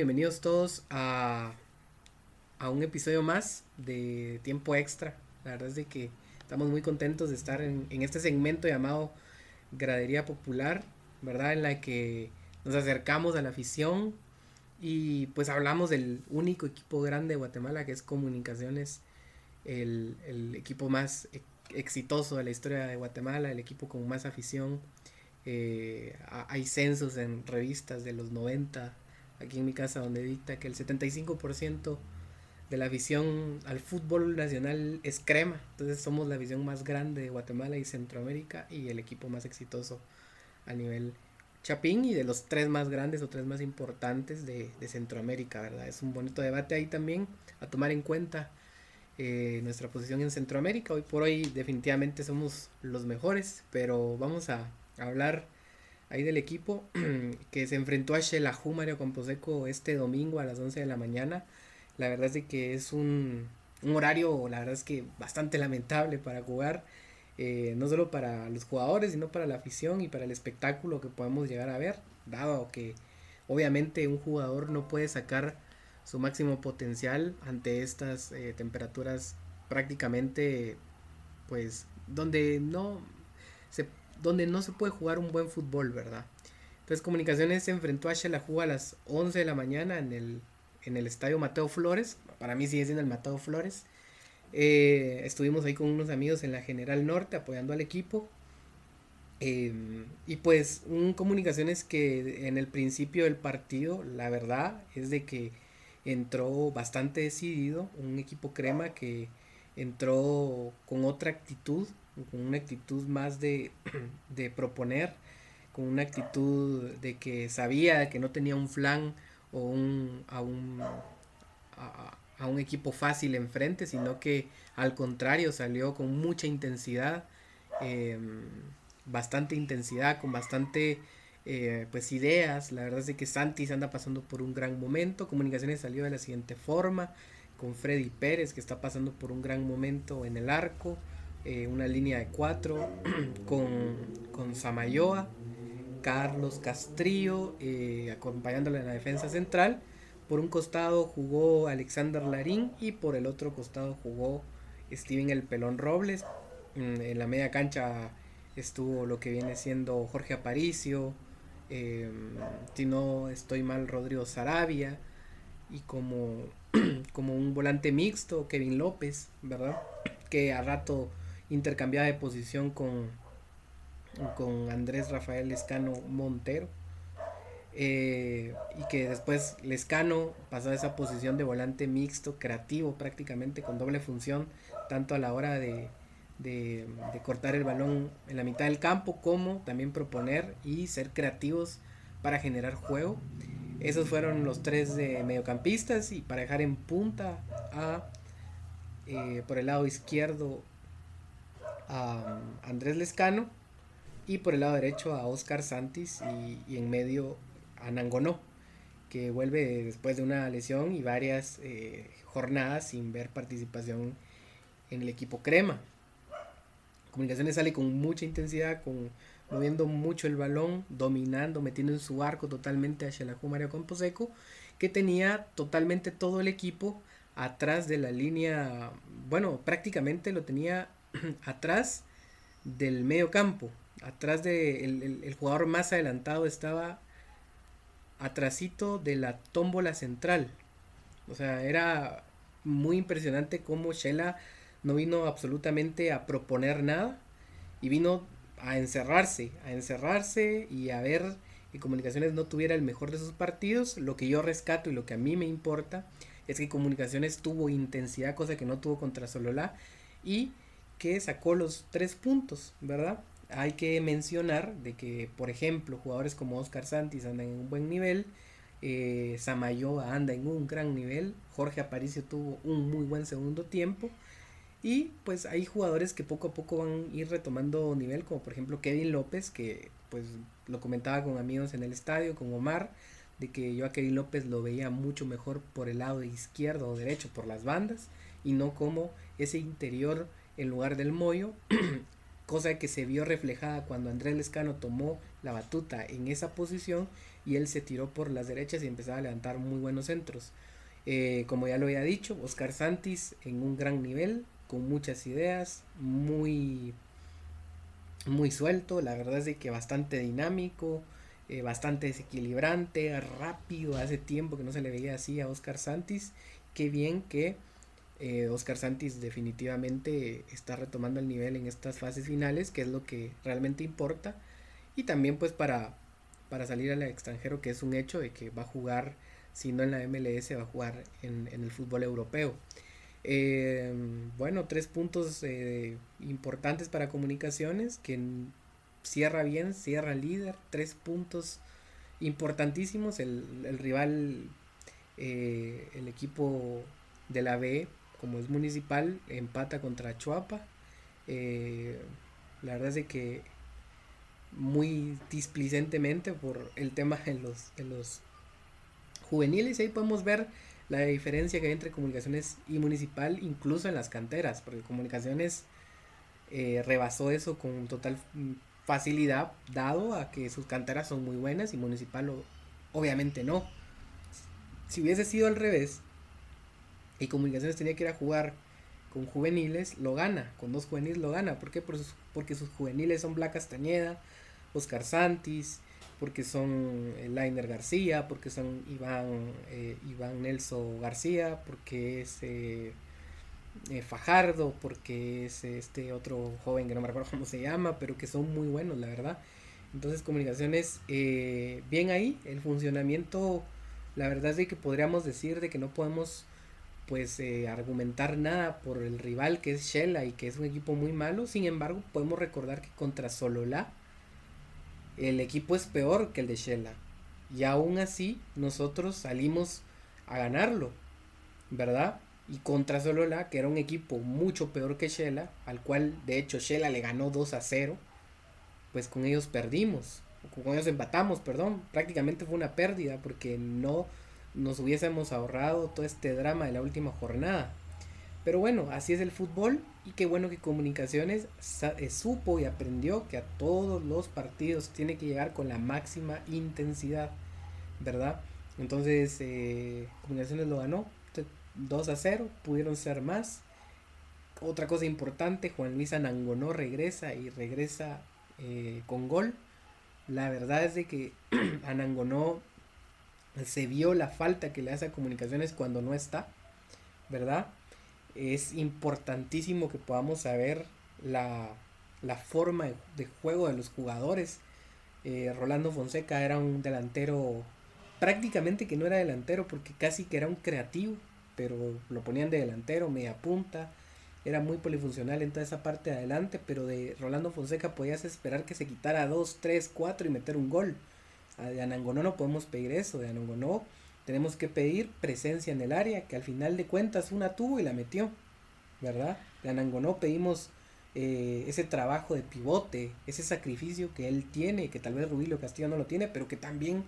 bienvenidos todos a, a un episodio más de Tiempo Extra. La verdad es de que estamos muy contentos de estar en, este segmento llamado Gradería Popular, ¿verdad? En la que nos acercamos a la afición y pues hablamos del único equipo grande de Guatemala que es Comunicaciones, el, el equipo más e, exitoso de la historia de Guatemala, el equipo con más afición. Eh, hay censos en revistas de los 90 aquí en mi casa donde dicta que el 75% de la afición al fútbol nacional es crema. Entonces somos la visión más grande de Guatemala y Centroamérica y el equipo más exitoso a nivel Chapín y de los tres más grandes o tres más importantes de, Centroamérica, ¿verdad? Es un bonito debate ahí también a tomar en cuenta eh, nuestra posición en Centroamérica. Hoy por hoy definitivamente somos los mejores, pero vamos a hablar ahí del equipo que se enfrentó a Xelajú Mario Camposeco este domingo a las 11 de la mañana. La verdad es que es un, un horario, la verdad es que bastante lamentable para jugar, eh, no solo para los jugadores, sino para la afición y para el espectáculo que podemos llegar a ver, dado que obviamente un jugador no puede sacar su máximo potencial ante estas eh, temperaturas prácticamente pues donde no se donde no se puede jugar un buen fútbol, ¿verdad? Entonces Comunicaciones se enfrentó a Xelajú a las 11 de la mañana en el, en el estadio Mateo Flores, para mí sigue siendo el Mateo Flores. Eh, estuvimos ahí con unos amigos en la General Norte apoyando al equipo. Em, y pues un comunicaciones que en el principio del partido, la verdad es de que entró bastante decidido, un equipo crema que entró con otra actitud, con una actitud más de, de proponer, con una actitud de que sabía que no tenía un flan o un, a, un, a, un equipo fácil enfrente, sino que al contrario salió con mucha intensidad, em, bastante intensidad, con bastante eh, pues ideas. La verdad es que Santis anda pasando por un gran momento. Comunicaciones salió de la siguiente forma, con Freddy Pérez que está pasando por un gran momento en el arco. Eh, una línea de cuatro con, con Samayoa, Carlos Castrillo eh, acompañándole en la defensa central. Por un costado jugó Alexander Larín y por el otro costado jugó Steven El Pelón Robles. Mm, en la media cancha estuvo lo que viene siendo Jorge Aparicio, em, si no estoy mal, Rodrigo Sarabia y como, como un volante mixto, Kevin López, ¿verdad? Que a rato intercambiaba de posición con, con Andrés Rafael Lescano Montero. Eh, y que después Lescano pasó a esa posición de volante mixto, creativo prácticamente, con doble función, tanto a la hora de, de, cortar el balón en la mitad del campo, como también proponer y ser creativos para generar juego. Esos fueron los tres de mediocampistas y para dejar en punta a eh, por el lado izquierdo a Andrés Lescano y por el lado derecho a Oscar Santis y, en medio a Nangonó, que vuelve después de una lesión y varias eh, jornadas sin ver participación en el equipo crema. Comunicaciones sale con mucha intensidad, con moviendo mucho el balón, dominando, metiendo en su arco totalmente a Xelajú Mario Camposeco, que tenía totalmente todo el equipo atrás de la línea, bueno, prácticamente lo tenía atrás del medio campo, atrás de el, jugador más adelantado estaba atrasito de la tómbola central. O sea, era muy impresionante cómo Shela no vino absolutamente a proponer nada y vino a encerrarse, a encerrarse y a ver que Comunicaciones no tuviera el mejor de sus partidos. Lo que yo rescato y lo que a mí me importa es que Comunicaciones tuvo intensidad, cosa que no tuvo contra Solola y que sacó los tres puntos, ¿verdad? Hay que mencionar de que, por ejemplo, jugadores como Oscar Santis andan en un buen nivel, eh, Samayoa anda en un gran nivel, Jorge Aparicio tuvo un muy buen segundo tiempo y pues hay jugadores que poco a poco van a ir retomando nivel, como por ejemplo Kevin López, que pues lo comentaba con amigos en el estadio, con Omar, de que yo a Kevin López lo veía mucho mejor por el lado izquierdo o derecho, por las bandas, y no como ese interior en lugar del Moyo, cosa que se vio reflejada cuando Andrés Lescano tomó la batuta en esa posición y él se tiró por las derechas y empezaba a levantar muy buenos centros. Eh, como ya lo había dicho, Oscar Santis en un gran nivel, con muchas ideas, muy, muy suelto, la verdad es de que bastante dinámico, eh, bastante desequilibrante, rápido, hace tiempo que no se le veía así a Oscar Santis, qué bien que eh, Oscar Santis definitivamente está retomando el nivel en estas fases finales, que es lo que realmente importa, y también pues para, para salir al extranjero, que es un hecho de que va a jugar si no en la MLS va a jugar en, el fútbol europeo. Eh, bueno, tres puntos eh, importantes para comunicaciones, que cierra bien, cierra líder, tres puntos importantísimos, el, rival, eh, el equipo de la B, como es municipal, empata contra Chuapa. la verdad es que muy displicentemente por el tema de los, de los juveniles ahí podemos ver la diferencia que hay entre comunicaciones y municipal, incluso en las canteras, porque comunicaciones eh, rebasó eso con total facilidad, dado a que sus canteras son muy buenas y municipal obviamente no. Si hubiese sido al revés y comunicaciones tenía que ir a jugar con juveniles, lo gana, con dos juveniles lo gana. ¿Por qué? Porque sus juveniles son Bla Castañeda, Oscar Santis, porque son eh, Lainer García, porque son Iván, eh, Iván Nelson García, porque es eh, Fajardo, porque es este otro joven que no me acuerdo cómo se llama, pero que son muy buenos, la verdad. Entonces, comunicaciones, bien ahí, el funcionamiento, la verdad es de que podríamos decir de que no podemos pues argumentar nada por el rival que es Shella y que es un equipo muy malo, sin embargo podemos recordar que contra Solola el equipo es peor que el de Shela. Y aún así, nosotros salimos a ganarlo, ¿verdad? Y contra Solola, que era un equipo mucho peor que Shela, al cual de hecho Shela le ganó 2 a 0, pues con ellos perdimos, con ellos empatamos, perdón. Prácticamente fue una pérdida porque no nos hubiésemos ahorrado todo este drama de la última jornada. Pero bueno, así es el fútbol y qué bueno que Comunicaciones eh, supo y aprendió que a todos los partidos tiene que llegar con la máxima intensidad, ¿verdad? Entonces, eh, Comunicaciones lo ganó 2 a 0, pudieron ser más. Otra cosa importante, Juan Luis Anangonó regresa y regresa eh, con gol. La verdad es de que Anangonó se vio la falta que le hace a Comunicaciones cuando no está, ¿verdad? es importantísimo que podamos saber la, forma de, juego de los jugadores. Eh, Rolando Fonseca era un delantero prácticamente que no era delantero porque casi que era un creativo, pero lo ponían de delantero, media punta, era muy polifuncional en toda esa parte de adelante, pero de Rolando Fonseca podías esperar que se quitara 2, 3, 4 y meter un gol. De Anangonó no podemos pedir eso, de Anangonó tenemos que pedir presencia en el área, que al final de cuentas una tuvo y la metió, ¿verdad? De Anangonó pedimos eh, ese trabajo de pivote, ese sacrificio que él tiene, que tal vez Rubilio Castillo no lo tiene, pero que también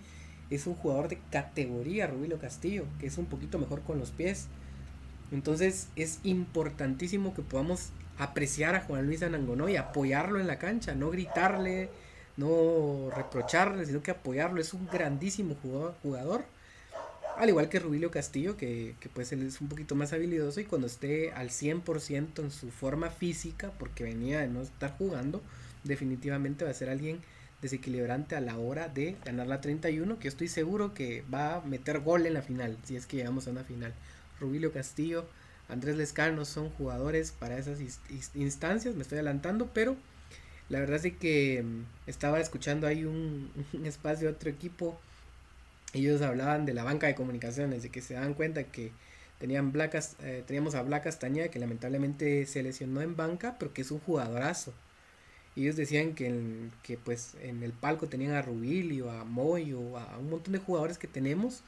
es un jugador de categoría, Rubilio Castillo, que es un poquito mejor con los pies. Entonces es importantísimo que podamos apreciar a Juan Luis Anangonó y apoyarlo en la cancha, no gritarle, no reprocharle, sino que apoyarlo. Es un grandísimo jugador, al igual que Rubilio Castillo, que, que, pues él es un poquito más habilidoso y cuando esté al 100% en su forma física, porque venía de no estar jugando, definitivamente va a ser alguien desequilibrante a la hora de ganar la 31, que estoy seguro que va a meter gol en la final, si es que llegamos a una final. Rubilio Castillo, Andrés Lescano son jugadores para esas instancias, me estoy adelantando, pero la verdad es que mm, estaba escuchando ahí un, espacio de otro equipo ellos hablaban de la banca de comunicaciones, de que se dan cuenta que tenían Blacas, eh, teníamos a Black Castañeda que lamentablemente se lesionó en banca, pero que es un jugadorazo. ellos decían que, en, que pues en el palco tenían a Rubilio, a Moyo, a un montón de jugadores que tenemos.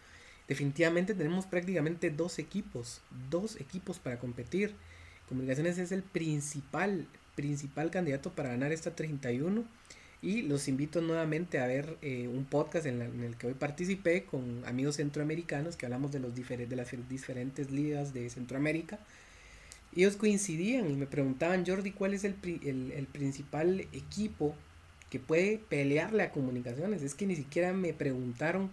Definitivamente tenemos prácticamente dos equipos, dos equipos para competir. Comunicaciones es el principal, principal candidato para ganar esta 31 y los invito nuevamente a ver eh, un podcast en, el que hoy participé con amigos centroamericanos que hablamos de, los de las diferentes ligas de Centroamérica. ellos coincidían y me preguntaban, Jordi, ¿cuál es el, el, principal equipo que puede pelearle a comunicaciones? Es que ni siquiera me preguntaron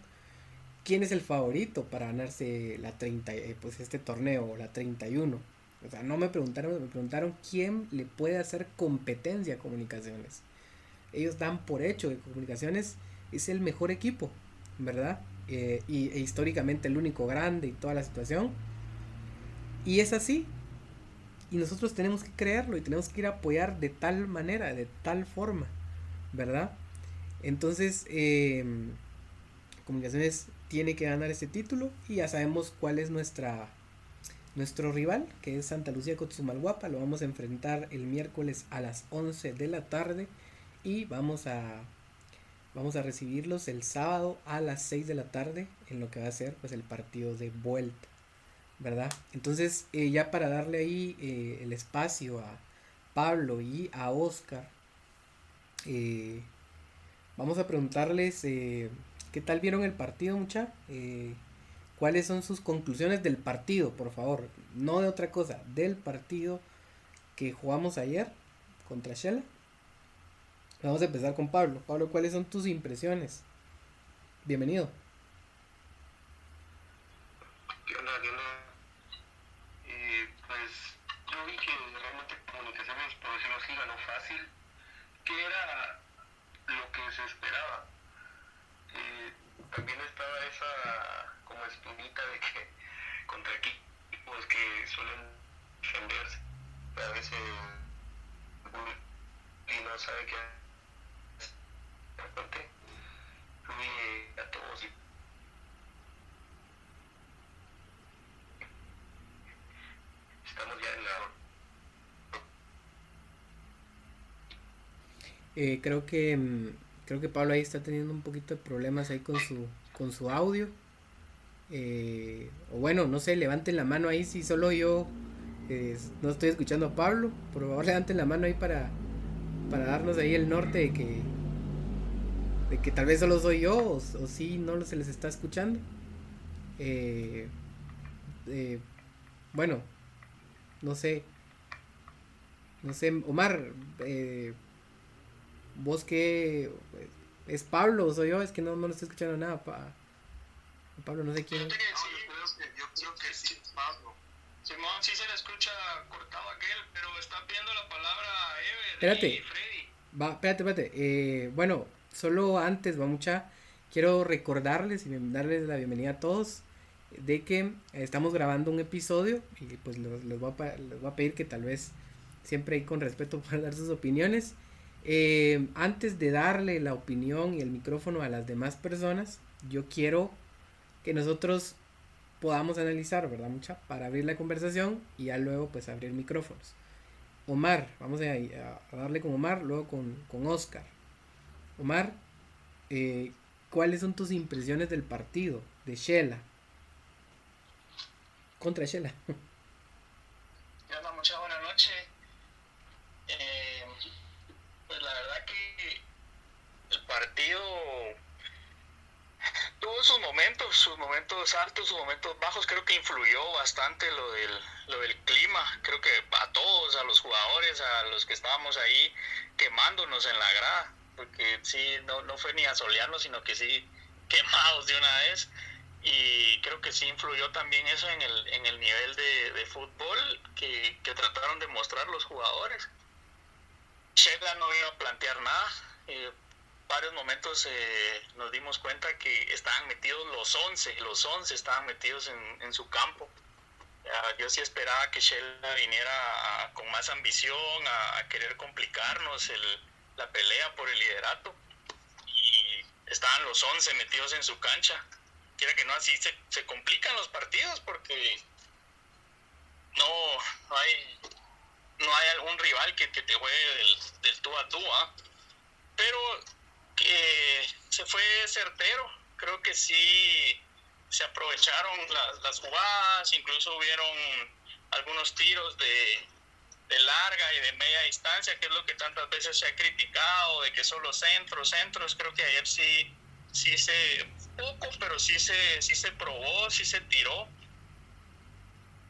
quién es el favorito para ganarse la 30, eh, pues este torneo, la 31. O sea, no me preguntaron, me preguntaron quién le puede hacer competencia a comunicaciones. Ellos dan por hecho que comunicaciones es el mejor equipo, ¿verdad? Eh, y e históricamente el único grande y toda la situación. Y es así. Y nosotros tenemos que creerlo y tenemos que ir a apoyar de tal manera, de tal forma, ¿verdad? Entonces, em, Comunicaciones tiene que ganar este título y ya sabemos cuál es nuestra nuestro rival, que es Santa Lucía Cotzumalguapa. Lo vamos a enfrentar el miércoles a las 11 de la tarde y vamos a Vamos a recibirlos el sábado a las 6 de la tarde en lo que va a ser pues el partido de vuelta, ¿verdad? Entonces eh, ya para darle ahí eh, el espacio a Pablo y a Oscar, eh, vamos a preguntarles qué tal vieron el partido, mucha. ¿Cuáles son sus conclusiones del partido, por favor? No de otra cosa, del partido que jugamos ayer contra Shela. Vamos a empezar con Pablo. Pablo, ¿cuáles son tus impresiones? Bienvenido. ¿Qué onda? ¿Qué onda? Eh, pues yo vi que realmente comunicaciones, por decirlo así, ganó fácil, que era lo que se esperaba. Eh, también estaba esa como espinita de que contra equipos que suelen defenderse, a veces y no sabe qué Eh, creo que mm, creo que Pablo ahí está teniendo un poquito de problemas ahí con su con su audio. Eh, o bueno, no sé, levanten la mano ahí si solo yo eh, no estoy escuchando a Pablo. Por favor, levanten la mano ahí para, para darnos ahí el norte de que, de que tal vez solo soy yo o, si no se les está escuchando. bueno, no sé. No sé, Omar, eh, ¿Vos qué? ¿Es Pablo soy yo? Es que no, no lo estoy escuchando nada. Pa... Pablo, no sé quién. Yo, creo que sí, es Pablo. Simón sí se le escucha cortado aquel, pero está pidiendo la palabra Ever espérate. y Freddy. Va, espérate, espérate. Eh, bueno, solo antes, va mucha. Quiero recordarles y darles la bienvenida a todos de que estamos grabando un episodio y pues les, voy a, les voy a pedir que tal vez siempre ahí con respeto puedan dar sus opiniones. Eh, antes de darle la opinión y el micrófono a las demás personas, yo quiero que nosotros podamos analizar, ¿verdad? Mucha, para abrir la conversación y ya luego pues abrir micrófonos. Omar, vamos a, darle con Omar, luego con, con Oscar. Omar, eh, ¿cuáles son tus impresiones del partido de Shela? Contra Shela. Muchas buenas noches. Eh, la verdad que el partido tuvo sus momentos, altos, sus momentos bajos. Creo que influyó bastante lo del, lo del clima. Creo que a todos, a los jugadores, a los que estábamos ahí quemándonos en la grada. Porque sí, no, no fue ni a solearnos, sino que sí quemados de una vez. Y creo que sí influyó también eso en el, en el nivel de, de fútbol que, que trataron de mostrar los jugadores. Shela no iba a plantear nada. Eh, varios momentos eh, nos dimos cuenta que estaban metidos los 11, los 11 estaban metidos en, en su campo. yo sí esperaba que Shela viniera con más ambición, a, querer complicarnos el, la pelea por el liderato. Y estaban los 11 metidos en su cancha. Quiera que no, así se, se complican los partidos porque no, no hay no hay algún rival que, te juegue del, del, tú a tú, ¿ah? pero que se fue certero, creo que sí se aprovecharon las, jugadas, incluso hubieron algunos tiros de, de larga y de media distancia, que es lo que tantas veces se ha criticado, de que solo centros, centros, creo que ayer sí, sí se, poco, pero sí se, sí se probó, sí se tiró.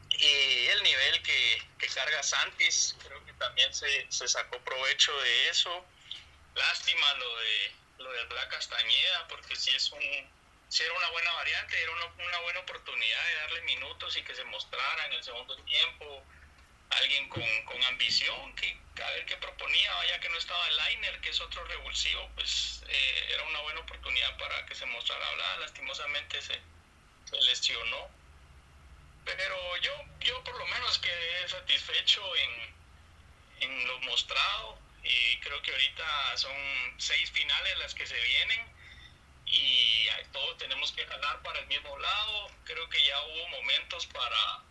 Y el nivel que, que carga Santis, creo que también se, se, sacó provecho de eso. Lástima lo de lo de Black Castañeda, porque si es un si era una buena variante, era una, buena oportunidad de darle minutos y que se mostrara en el segundo tiempo. Alguien con, con ambición, que a ver qué proponía, vaya que no estaba el liner, que es otro revulsivo, pues eh, era una buena oportunidad para que se mostrara. Hablada, lastimosamente se, se lesionó. Pero yo, yo por lo menos quedé satisfecho en, en lo mostrado y creo que ahorita son seis finales las que se vienen y todos tenemos que jalar para el mismo lado. Creo que ya hubo momentos para,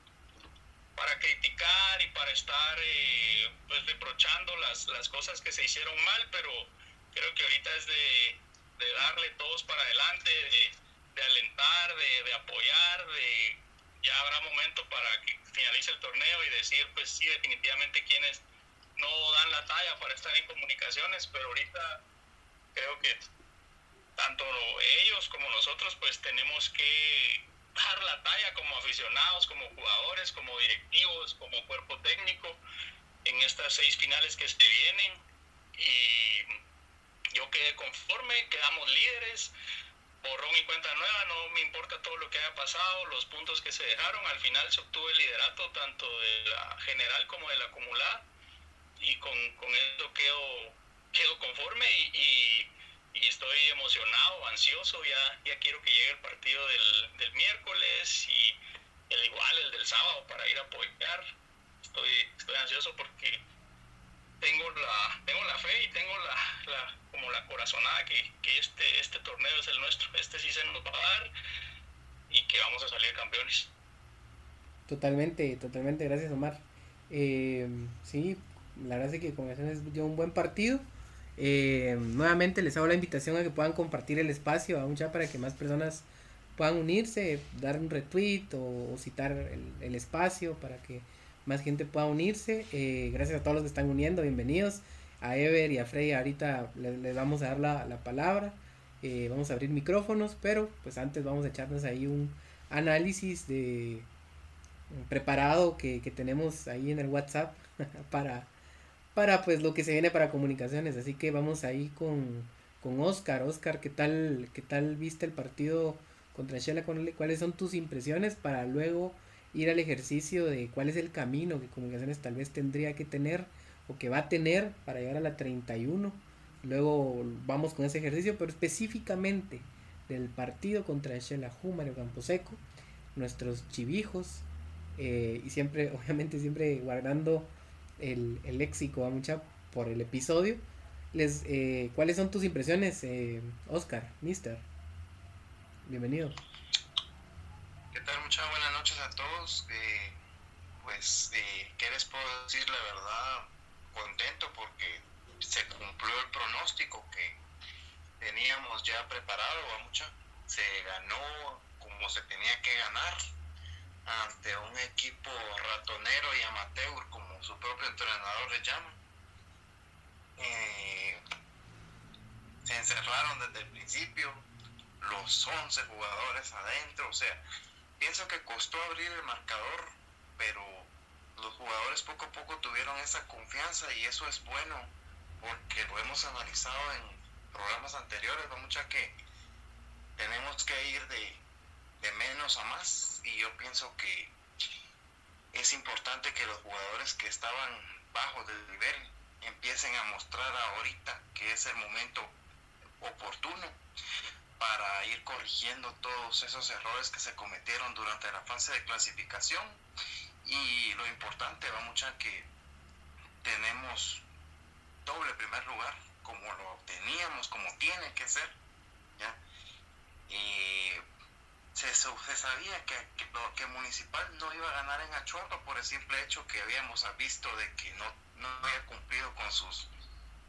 para criticar y para estar eh, pues reprochando las, las cosas que se hicieron mal, pero creo que ahorita es de, darle todos para adelante, de, alentar, de, de apoyar, de ya habrá momento para que finalice el torneo y decir, pues sí, definitivamente quienes no dan la talla para estar en comunicaciones, pero ahorita creo que tanto ellos como nosotros pues tenemos que dar la talla como aficionados, como jugadores, como directivos, como cuerpo técnico en estas seis finales que se vienen. Y yo quedé conforme, quedamos líderes, borrón y cuenta nueva, no me importa todo lo que haya pasado, los puntos que se dejaron, al final se obtuvo el liderato tanto de la general como de la acumulada y con, con eso quedo, quedo conforme y, y, estoy emocionado, ansioso, ya, ya quiero que llegue el partido del, del miércoles y el igual el del sábado para ir a apoyar, estoy, estoy ansioso porque tengo la, tengo la fe y tengo la, la como la corazonada que, que, este, este torneo es el nuestro, este sí se nos va a dar y que vamos a salir campeones. Totalmente, totalmente, gracias Omar. Eh, sí, la verdad es que con es yo un buen partido. Eh, nuevamente les hago la invitación a que puedan compartir el espacio a un chat para que más personas puedan unirse, dar un retweet o, citar el, el espacio para que más gente pueda unirse. Eh, gracias a todos los que están uniendo, bienvenidos. A Ever y a Frey ahorita les, vamos a dar la, la palabra. Eh, vamos a abrir micrófonos, pero pues antes vamos a echarnos ahí un análisis de preparado que, que tenemos ahí en el WhatsApp para, para pues lo que se viene para comunicaciones. Así que vamos ahí con, con Oscar. Oscar, ¿qué tal, qué tal viste el partido contra Shela? ¿Cuáles son tus impresiones para luego ir al ejercicio de cuál es el camino que comunicaciones tal vez tendría que tener o que va a tener para llegar a la 31. Luego vamos con ese ejercicio, pero específicamente del partido contra Shela Mario Camposeco, nuestros chivijos, eh, y siempre, obviamente, siempre guardando el, el léxico a mucha por el episodio. Les, eh, ¿Cuáles son tus impresiones, eh, Oscar, Mister? Bienvenido. ¿Qué tal? Muchas buenas noches a todos. Eh, pues, eh, ¿qué les puedo decir? La verdad, contento porque se cumplió el pronóstico que teníamos ya preparado a mucha. Se ganó como se tenía que ganar ante un equipo ratonero y amateur, como su propio entrenador le llama. Eh, se encerraron desde el principio los 11 jugadores adentro, o sea, pienso que costó abrir el marcador, pero los jugadores poco a poco tuvieron esa confianza y eso es bueno, porque lo hemos analizado en programas anteriores, va mucha que tenemos que ir de, de menos a más y yo pienso que es importante que los jugadores que estaban bajo del nivel empiecen a mostrar ahorita que es el momento oportuno para ir corrigiendo todos esos errores que se cometieron durante la fase de clasificación. Y lo importante va mucho que tenemos doble primer lugar, como lo teníamos, como tiene que ser. ¿ya? Y se, se sabía que, que, Municipal no iba a ganar en Achuapa por el simple hecho que habíamos visto de que no, no había cumplido con sus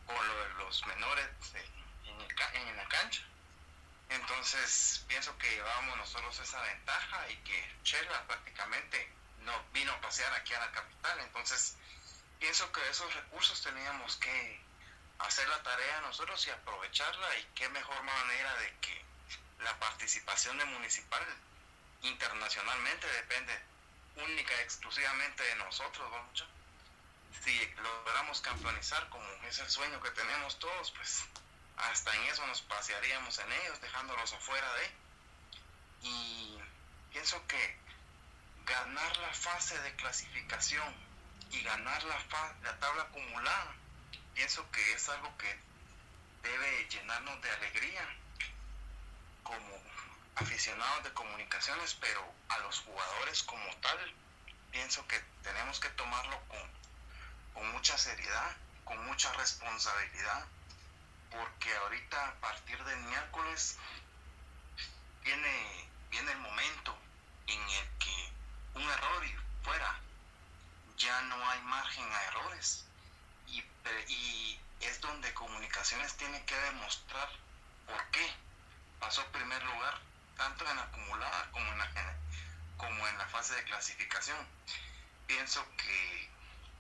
con los menores en, en la cancha. Entonces pienso que llevábamos nosotros esa ventaja y que Chela prácticamente no vino a pasear aquí a la capital. Entonces pienso que esos recursos teníamos que hacer la tarea nosotros y aprovecharla y qué mejor manera de que la participación de municipal internacionalmente depende única exclusivamente de nosotros, vamos Si logramos campeonizar como es el sueño que tenemos todos, pues hasta en eso nos pasearíamos en ellos, dejándolos afuera de. Y pienso que ganar la fase de clasificación y ganar la, la tabla acumulada, pienso que es algo que debe llenarnos de alegría como aficionados de comunicaciones, pero a los jugadores como tal, pienso que tenemos que tomarlo con, mucha seriedad, con mucha responsabilidad, porque ahorita a partir del miércoles viene, viene el momento en el que un error y fuera, ya no hay margen a errores. Y, y es donde comunicaciones tiene que demostrar por qué pasó primer lugar tanto en la acumulada como en la, como en la fase de clasificación. Pienso que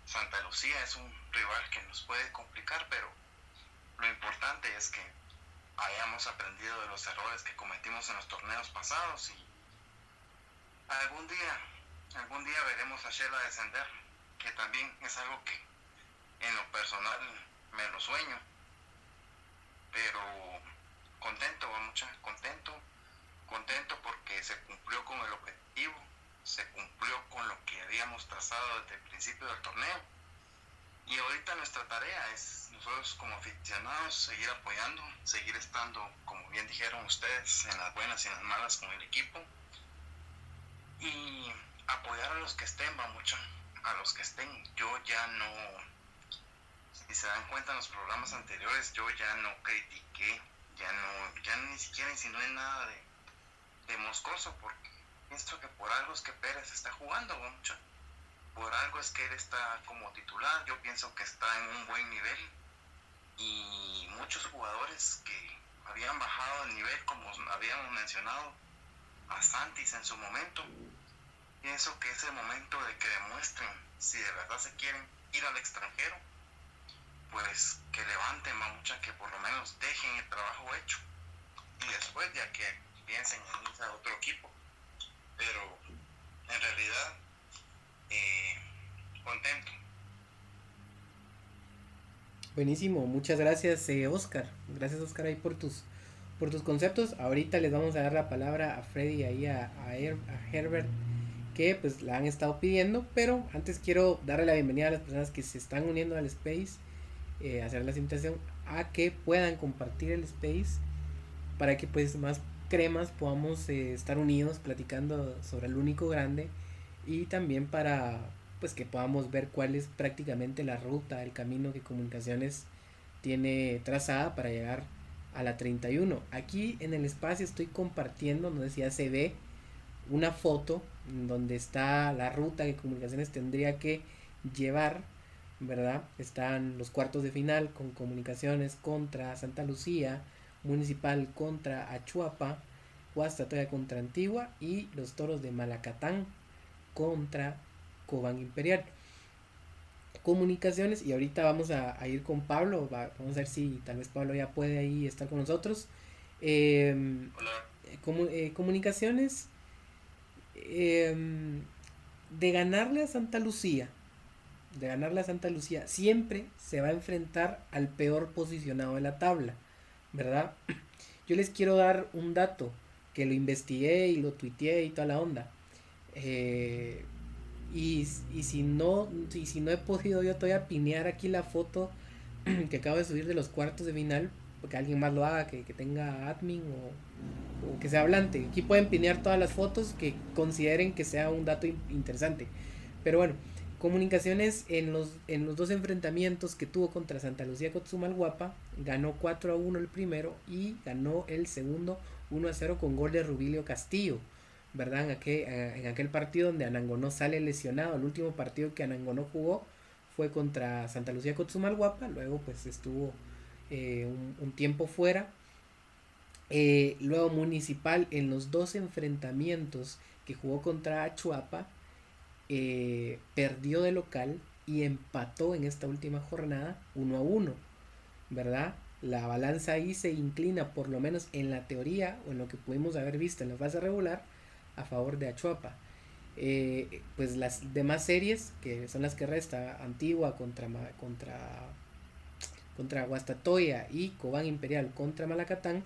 Santa Lucía es un rival que nos puede complicar, pero lo importante es que hayamos aprendido de los errores que cometimos en los torneos pasados y algún día, algún día veremos a Shela descender, que también es algo que en lo personal me lo sueño, pero contento, mucha, contento contento porque se cumplió con el objetivo, se cumplió con lo que habíamos trazado desde el principio del torneo. Y ahorita nuestra tarea es nosotros como aficionados seguir apoyando, seguir estando, como bien dijeron ustedes, en las buenas y en las malas con el equipo. Y apoyar a los que estén, va mucho, a los que estén. Yo ya no, si se dan cuenta en los programas anteriores, yo ya no critiqué, ya no, ya ni siquiera insinué nada de, de Moscoso, porque pienso que por algo es que Pérez está jugando mucho. Por algo es que él está como titular. Yo pienso que está en un buen nivel. Y muchos jugadores que habían bajado el nivel, como habíamos mencionado, a Santis en su momento. Pienso que es el momento de que demuestren si de verdad se quieren ir al extranjero, pues que levanten, mucha que por lo menos dejen el trabajo hecho. Y después, ya que piensen en a otro equipo. Pero en realidad, eh, contento. Buenísimo, muchas gracias eh, Oscar. Gracias Oscar ahí por tus por tus conceptos. Ahorita les vamos a dar la palabra a Freddy y ahí a, a, Herbert que pues la han estado pidiendo, pero antes quiero darle la bienvenida a las personas que se están uniendo al space, eh, hacer la invitación a que puedan compartir el space para que pues más cremas podamos eh, estar unidos platicando sobre el único grande y también para pues que podamos ver cuál es prácticamente la ruta, el camino que comunicaciones tiene trazada para llegar a la 31. Aquí en el espacio estoy compartiendo, no ya se ve, una foto donde está la ruta que comunicaciones tendría que llevar, ¿verdad? Están los cuartos de final con comunicaciones contra Santa Lucía, Municipal contra Achuapa, Huastatoya contra Antigua y los Toros de Malacatán contra Cobán Imperial. Comunicaciones y ahorita vamos a, ir con Pablo, vamos a ver si tal vez Pablo ya puede ahí estar con nosotros. Em, eh, comunicaciones em, de ganarle a Santa Lucía, de ganarle a Santa Lucía, siempre se va a enfrentar al peor posicionado de la tabla. ¿verdad? Yo les quiero dar un dato que lo investigué y lo tuiteé y toda la onda. Eh, y, si no y si no he podido yo todavía pinear aquí la foto que acabo de subir de los cuartos de final, porque alguien más lo haga, que, tenga admin o, que sea hablante. Aquí pueden pinear todas las fotos que consideren que sea un dato interesante. Pero bueno, Comunicaciones en los, en los dos enfrentamientos que tuvo contra Santa Lucía Cotzumalguapa, ganó 4 a 1 el primero y ganó el segundo 1 a 0 con gol de Rubilio Castillo, ¿verdad? En aquel, eh, en aquel partido donde Anangonó sale lesionado, el último partido que Anangonó jugó fue contra Santa Lucía Cotzumalguapa, luego pues estuvo eh, un, tiempo fuera. Eh, luego Municipal en los dos enfrentamientos que jugó contra Achuapa, eh, perdió de local y empató en esta última jornada 1 a 1, ¿verdad? La balanza ahí se inclina, por lo menos en la teoría o en lo que pudimos haber visto en la fase regular, a favor de Achuapa. eh, pues las demás series, que son las que resta, Antigua contra, contra, contra Guastatoya y Cobán Imperial contra Malacatán,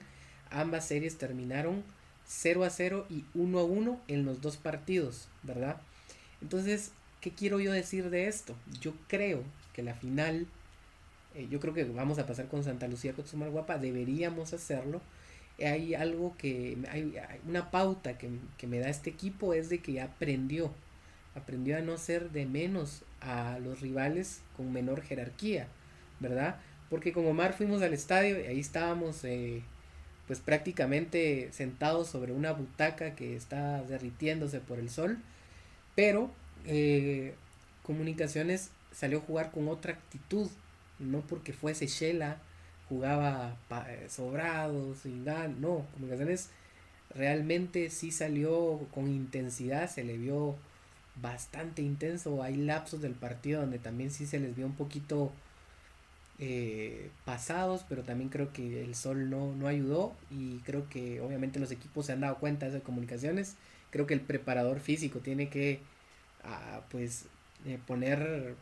ambas series terminaron 0 a 0 y 1 a 1 en los dos partidos, ¿verdad? Entonces, ¿qué quiero yo decir de esto? Yo creo que la final, eh, yo creo que vamos a pasar con Santa Lucía con Guapa, deberíamos hacerlo. Hay algo que, hay, una pauta que, que, me da este equipo es de que aprendió, aprendió a no ser de menos a los rivales con menor jerarquía, ¿verdad? Porque con Omar fuimos al estadio y ahí estábamos eh, pues prácticamente sentados sobre una butaca que está derritiéndose por el sol, pero eh, Comunicaciones salió a jugar con otra actitud, no porque fuese Shela, jugaba eh, sobrado, sin ganas, no, Comunicaciones realmente sí salió con intensidad, se le vio bastante intenso, hay lapsos del partido donde también sí se les vio un poquito eh, pasados, pero también creo que el sol no, no ayudó y creo que obviamente los equipos se han dado cuenta de comunicaciones. Creo que el preparador físico tiene que ah, pues eh, poner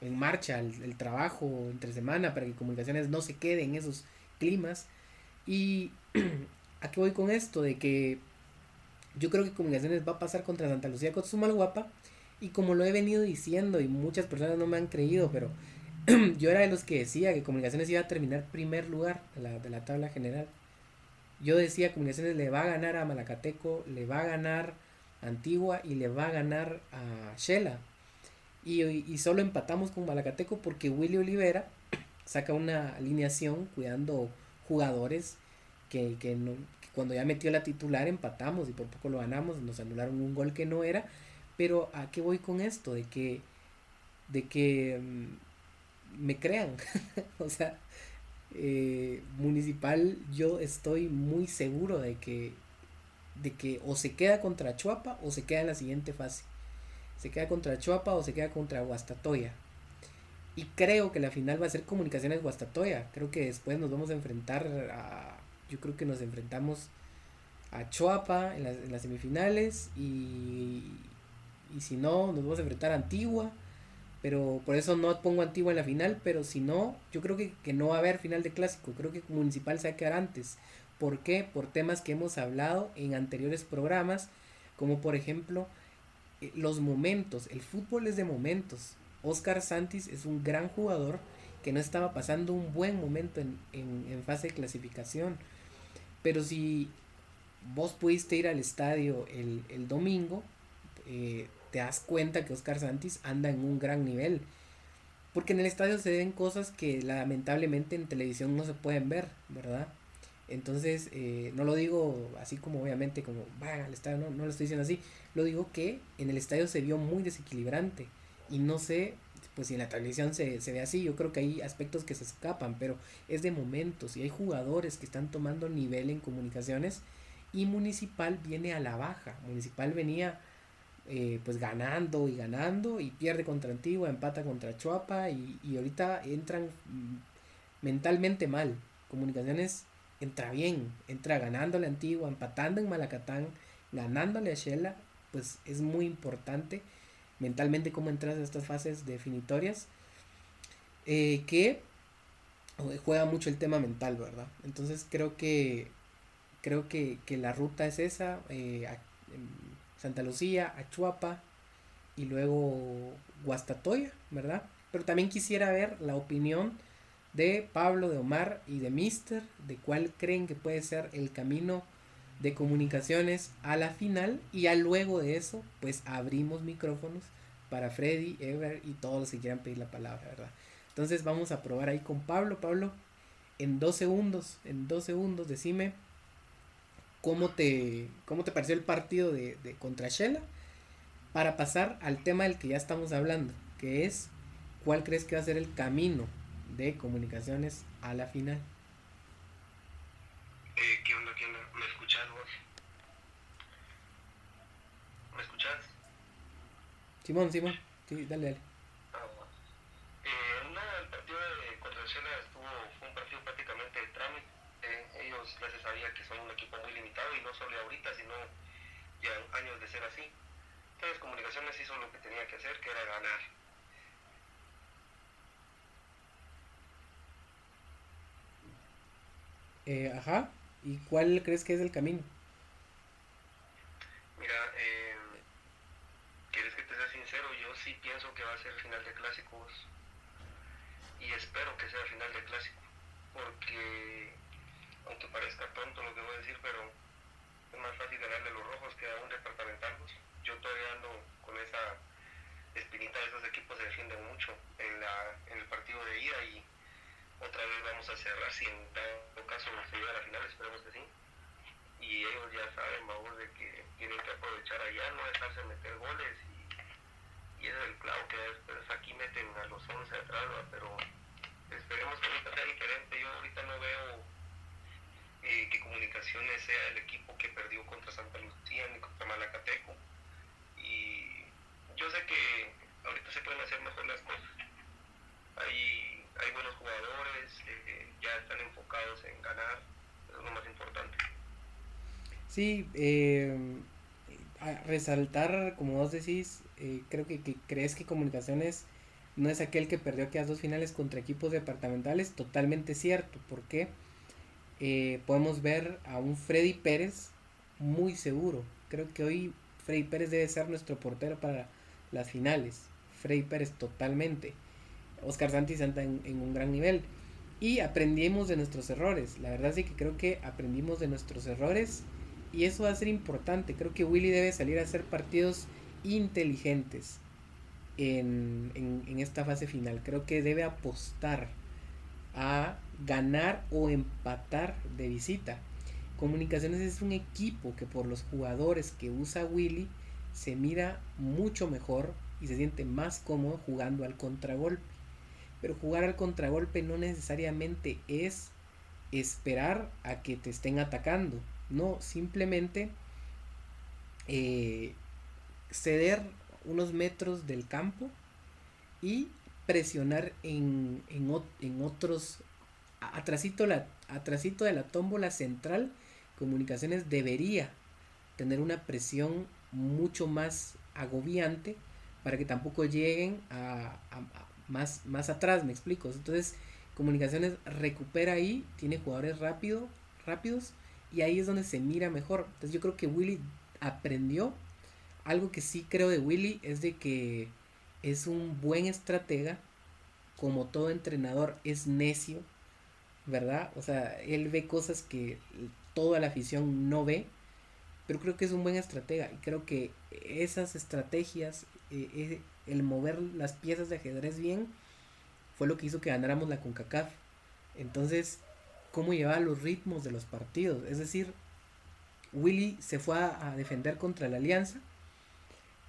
en marcha el, trabajo entre semana para que comunicaciones no se quede en esos climas. Y a qué voy con esto, de que yo creo que comunicaciones va a pasar contra Santa Lucía Guapa y como lo he venido diciendo y muchas personas no me han creído, pero yo era de los que decía que Comunicaciones iba a terminar primer lugar de la, de la tabla general. Yo decía Comunicaciones le va a ganar a Malacateco, le va a ganar a Antigua y le va a ganar a Shela. Y, solo empatamos con Malacateco porque Willy Olivera saca una alineación cuidando jugadores que, que, no, cuando ya metió la titular empatamos y por poco lo ganamos, nos anularon un gol que no era. Pero ¿a qué voy con esto? De que, de que mm, me crean. o sea, eh, municipal yo estoy muy seguro de que, de que o se queda contra Chuapa o se queda en la siguiente fase. Se queda contra Chuapa o se queda contra Guastatoya. Y creo que la final va a ser Comunicaciones Guastatoya. Creo que después nos vamos a enfrentar a... Yo creo que nos enfrentamos a Chuapa en las, en las semifinales y, y si no, nos vamos a enfrentar a Antigua pero por eso no pongo Antigua en la final, pero si no, yo creo que, no va a haber final de clásico, creo que Municipal se va a quedar antes. ¿Por qué? Por temas que hemos hablado en anteriores programas, como por ejemplo eh, los momentos, el fútbol es de momentos. Oscar Santis es un gran jugador que no estaba pasando un buen momento en, en fase de clasificación. Pero si vos pudiste ir al estadio el, el domingo, eh, te das cuenta que Oscar Santis anda en un gran nivel. Porque en el estadio se ven cosas que lamentablemente en televisión no se pueden ver, ¿verdad? Entonces, eh, no lo digo así como obviamente como van al estadio, no, no lo estoy diciendo así. Lo digo que en el estadio se vio muy desequilibrante. Y no sé, pues si en la televisión se, se ve así, yo creo que hay aspectos que se escapan, pero es de momentos y hay jugadores que están tomando nivel en comunicaciones y Municipal viene a la baja. Municipal venía eh, pues ganando y ganando y pierde contra Antigua, empata contra Chuapa y, ahorita entran mm, mentalmente mal. Comunicaciones entra bien, entra ganándole a Antigua, empatando en Malacatán, ganándole a Shela, pues es muy importante mentalmente cómo entras a estas fases definitorias eh, que juega mucho el tema mental, ¿verdad? Entonces creo que creo que, la ruta es esa. Eh, Santa Lucía, Achuapa y luego Guastatoya, ¿verdad? Pero también quisiera ver la opinión de Pablo, de Omar y de Mister, de cuál creen que puede ser el camino de comunicaciones a la final y ya luego de eso pues abrimos micrófonos para Freddy, Ever y todos los que quieran pedir la palabra, ¿verdad? Entonces vamos a probar ahí con Pablo. Pablo, en dos segundos, en dos segundos, decime cómo te, cómo te pareció el partido de, de contra Shela para pasar al tema del que ya estamos hablando, que es cuál crees que va a ser el camino de comunicaciones a la final. Eh, ¿Qué onda? ¿Qué onda? ¿Me escuchas vos? ¿Me escuchas? Simón, Simón, sí, dale, dale. sabía que son un equipo muy limitado y no solo ahorita, sino ya años de ser así. Entonces Comunicaciones hizo lo que tenía que hacer, que era ganar. Eh, ajá. ¿Y cuál crees que es el camino? Mira, eh, ¿quieres que te sea sincero? Yo sí pienso que va a ser final de clásicos y espero que sea final de clásico, porque aunque parezca tonto lo que voy a decir, pero más fácil ganarle a los rojos que a un departamental. Pues. Yo todavía ando con esa espinita de esos equipos se defienden mucho en, la, en el partido de ida y otra vez vamos a cerrar si en todo caso se llega a la final, esperemos que sí. Y ellos ya saben, vamos, de que tienen que aprovechar allá, no dejarse meter goles y, es el clavo que después aquí meten a los 11 atrás, pero esperemos que ahorita sea diferente. Yo ahorita no veo eh, que Comunicaciones sea el equipo que perdió contra Santa Lucía ni contra Malacateco. Y yo sé que ahorita se pueden hacer mejor las cosas. Hay, hay buenos jugadores, eh, ya están enfocados en ganar, eso es lo más importante. Sí, eh, resaltar, como vos decís, eh, creo que, que, crees que Comunicaciones no es aquel que perdió aquellas dos finales contra equipos departamentales, totalmente cierto. ¿Por qué? Eh, podemos ver a un Freddy Pérez muy seguro. Creo que hoy Freddy Pérez debe ser nuestro portero para las finales. Freddy Pérez totalmente. Oscar Santis anda en, un gran nivel. Y aprendimos de nuestros errores. La verdad es que creo que aprendimos de nuestros errores. Y eso va a ser importante. Creo que Willy debe salir a hacer partidos inteligentes en, en, en esta fase final. Creo que debe apostar a ganar o empatar de visita. Comunicaciones es un equipo que por los jugadores que usa Willy se mira mucho mejor y se siente más cómodo jugando al contragolpe. Pero jugar al contragolpe no necesariamente es esperar a que te estén atacando. No, simplemente eh, ceder unos metros del campo y presionar en, en, en otros atrasito, la, de la tómbola central, comunicaciones debería tener una presión mucho más agobiante para que tampoco lleguen a más, más atrás, me explico. Entonces, comunicaciones recupera ahí, tiene jugadores rápido, rápidos y ahí es donde se mira mejor. Entonces yo creo que Willy aprendió. Algo que sí creo de Willy es de que es un buen estratega. Como todo entrenador es necio ¿verdad? O sea, él ve cosas que toda la afición no ve, pero creo que es un buen estratega y creo que esas estrategias, eh, eh, el mover las piezas de ajedrez bien, fue lo que hizo que ganáramos la CONCACAF. Entonces, cómo llevaba los ritmos de los partidos, es decir, Willy se fue a defender contra la Alianza,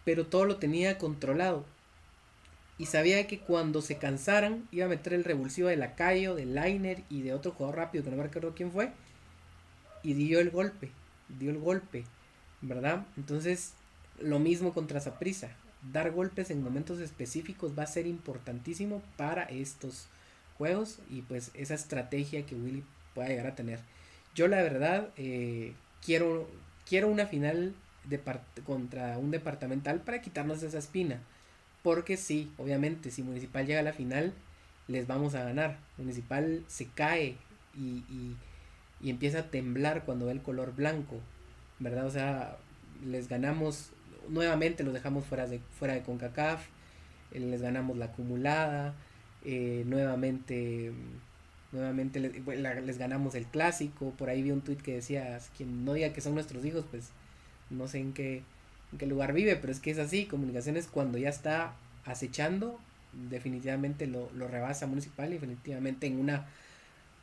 pero todo lo tenía controlado y sabía que cuando se cansaran iba a meter el revulsivo de Lacayo, de Liner y de otro jugador rápido que no me acuerdo quién fue y dio el golpe, dio el golpe, ¿verdad? Entonces, lo mismo contra Saprisa, dar golpes en momentos específicos va a ser importantísimo para estos juegos y pues esa estrategia que Willy pueda llegar a tener. Yo la verdad eh, quiero quiero una final de contra un departamental para quitarnos esa espina porque sí, obviamente, si Municipal llega a la final, les vamos a ganar. Municipal se cae y, y, y empieza a temblar cuando ve el color blanco, ¿verdad? O sea, les ganamos, nuevamente los dejamos fuera de, fuera de CONCACAF, eh, les ganamos la acumulada, eh, nuevamente, nuevamente les, les, ganamos el clásico, por ahí vi un tuit que decía, quien no diga que son nuestros hijos, pues no sé en qué, en qué lugar vive, pero es que es así, comunicaciones cuando ya está acechando, definitivamente lo, lo rebasa municipal y definitivamente en una,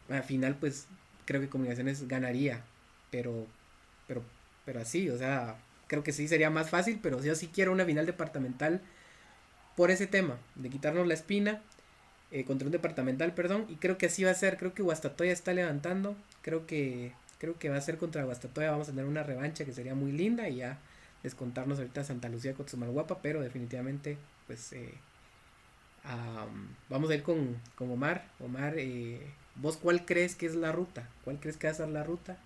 una, final pues creo que comunicaciones ganaría, pero, pero, pero así, o sea, creo que sí sería más fácil, pero yo sí quiero una final departamental por ese tema, de quitarnos la espina, eh, contra un departamental, perdón, y creo que así va a ser, creo que Guastatoya está levantando, creo que, creo que va a ser contra Guastatoya, vamos a tener una revancha que sería muy linda y ya descontarnos ahorita Santa Lucía con Guapa, pero definitivamente, pues eh, vamos a ir con, con Omar. Omar, eh, ¿vos cuál crees que es la ruta? ¿Cuál crees que va a ser la ruta?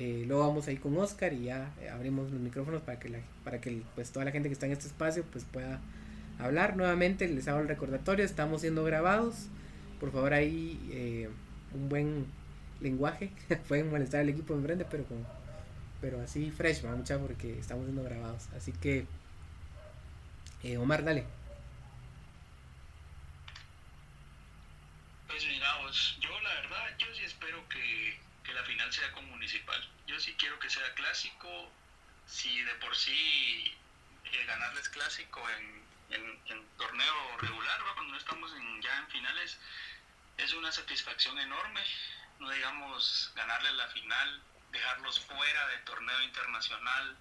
Eh, luego vamos a ir con Oscar y ya eh, abrimos los micrófonos para que, la, para que pues, toda la gente que está en este espacio pues, pueda hablar. Nuevamente les hago el recordatorio, estamos siendo grabados. Por favor ahí eh, un buen lenguaje. Pueden molestar al equipo de enfrente, pero con, pero así fresh, mucha porque estamos siendo grabados. Así que, Omar, dale. Pues miraos, yo la verdad, yo sí espero que la final sea con Municipal. Yo sí quiero que sea clásico. Si de por sí eh, ganarles clásico en, torneo regular, cuando no estamos ya en finales, es una satisfacción enorme. No digamos ganarles la final, dejarlos fuera de torneo internacional,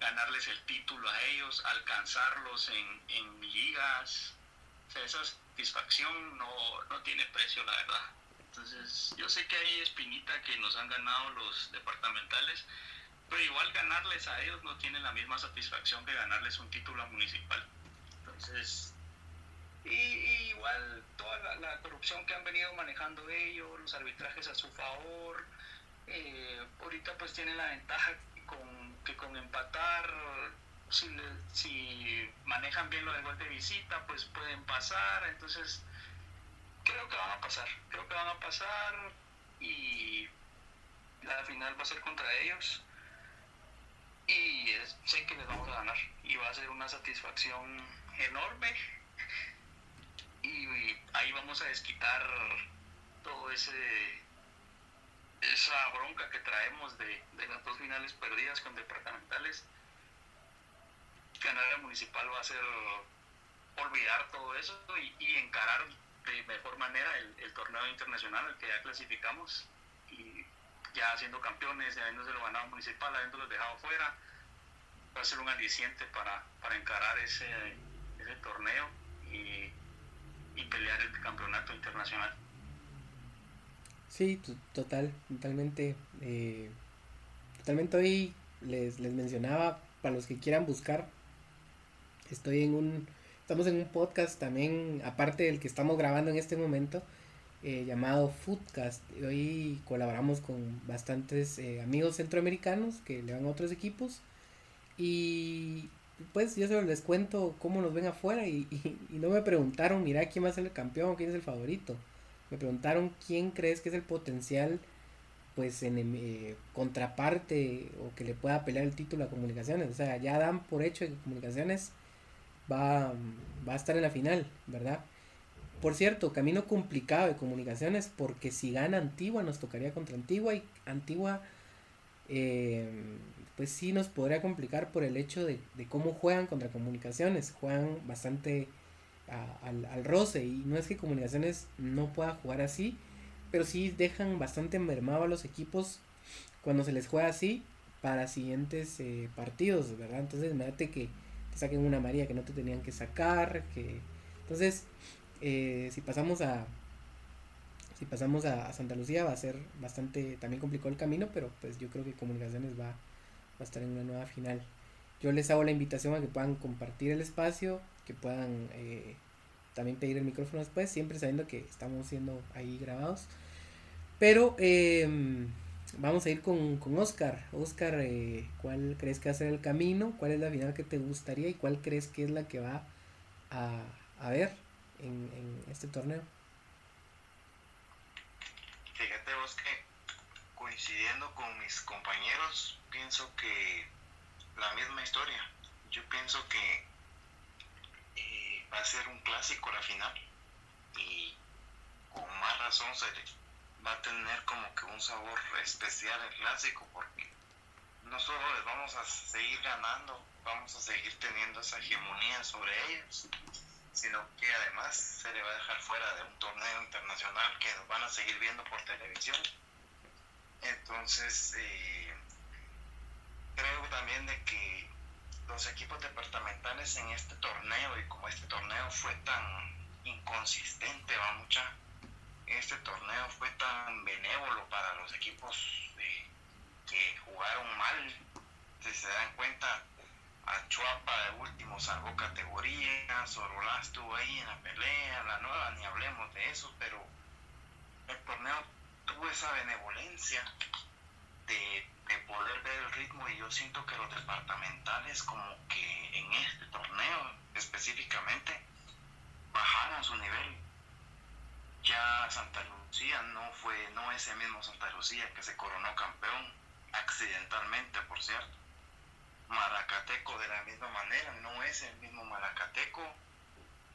ganarles el título a ellos, alcanzarlos en, en ligas. esa satisfacción no, no tiene precio, la verdad. Entonces, yo sé que hay espinita que nos han ganado los departamentales, pero igual ganarles a ellos no tiene la misma satisfacción que ganarles un título municipal. Entonces, y, igual toda la, corrupción que han venido manejando ellos, los arbitrajes a su favor, eh, ahorita pues tienen la ventaja con, que con empatar, si, si manejan bien lo del gol de visita, pues pueden pasar, entonces creo que van a pasar, creo que van a pasar y la final va a ser contra ellos. Y sé que les vamos a ganar y va a ser una satisfacción enorme. Y, ahí vamos a desquitar todo ese esa bronca que traemos de, las dos finales perdidas con departamentales ganar el municipal va a ser olvidar todo eso y, y encarar de mejor manera el, torneo internacional al que ya clasificamos y ya siendo campeones, ya habiéndose lo ganado municipal, habiéndolo dejado fuera, va a ser un aliciente para, para encarar ese, ese torneo y, y, pelear el campeonato internacional. Sí, total, totalmente. Eh, totalmente hoy les, les mencionaba, para los que quieran buscar, estoy en un Estamos en un podcast también, aparte del que estamos grabando en este momento, eh, llamado Foodcast. Hoy colaboramos con bastantes eh, amigos centroamericanos que le van a otros equipos. Y pues yo solo les cuento cómo nos ven afuera y, no me preguntaron, mira, quién va a ser el campeón, quién es el favorito. Me preguntaron quién crees que es el potencial, pues, en eh, contraparte o que le pueda pelear el título a comunicaciones. O sea, ya dan por hecho que comunicaciones va, va a estar en la final, ¿verdad? Por cierto, camino complicado de comunicaciones porque si gana Antigua nos tocaría contra Antigua y Antigua eh, pues sí nos podría complicar por el hecho de, cómo juegan contra comunicaciones, juegan bastante al, al, roce y no es que comunicaciones no pueda jugar así, pero sí dejan bastante mermado a los equipos cuando se les juega así para siguientes eh, partidos, ¿verdad? Entonces imagínate que saquen una María que no te tenían que sacar, que entonces eh, si pasamos a si pasamos a, Santa Lucía va a ser bastante también complicado el camino, pero pues yo creo que Comunicaciones va, a estar en una nueva final. Yo les hago la invitación a que puedan compartir el espacio, que puedan eh, también pedir el micrófono después, siempre sabiendo que estamos siendo ahí grabados. Pero eh, Vamos a ir con, con Oscar. Oscar, eh, ¿cuál crees que va a ser el camino? ¿Cuál es la final que te gustaría y cuál crees que es la que va a, a ver en, en este torneo? Fíjate vos que coincidiendo con mis compañeros, pienso que la misma historia. Yo pienso que va a ser un clásico la final y con más razón se va a tener como que un sabor especial el clásico porque no solo les vamos a seguir ganando, vamos a seguir teniendo esa hegemonía sobre ellos, sino que además se le va a dejar fuera de un torneo internacional que nos van a seguir viendo por televisión. Entonces, eh, creo también de que los equipos departamentales en este torneo, y como este torneo fue tan inconsistente, va mucha este torneo fue tan benévolo para los equipos que jugaron mal. Si se dan cuenta, a Chuapa de último salvó categoría, Sorolá estuvo ahí en la pelea, la nueva ni hablemos de eso, pero el torneo tuvo esa benevolencia de yo siento que los departamentales como que en este torneo específicamente bajaron su nivel. Ya Santa Lucía no fue, no ese mismo Santa Lucía que se coronó campeón, accidentalmente por cierto. Maracateco de la misma manera, no es el mismo Maracateco.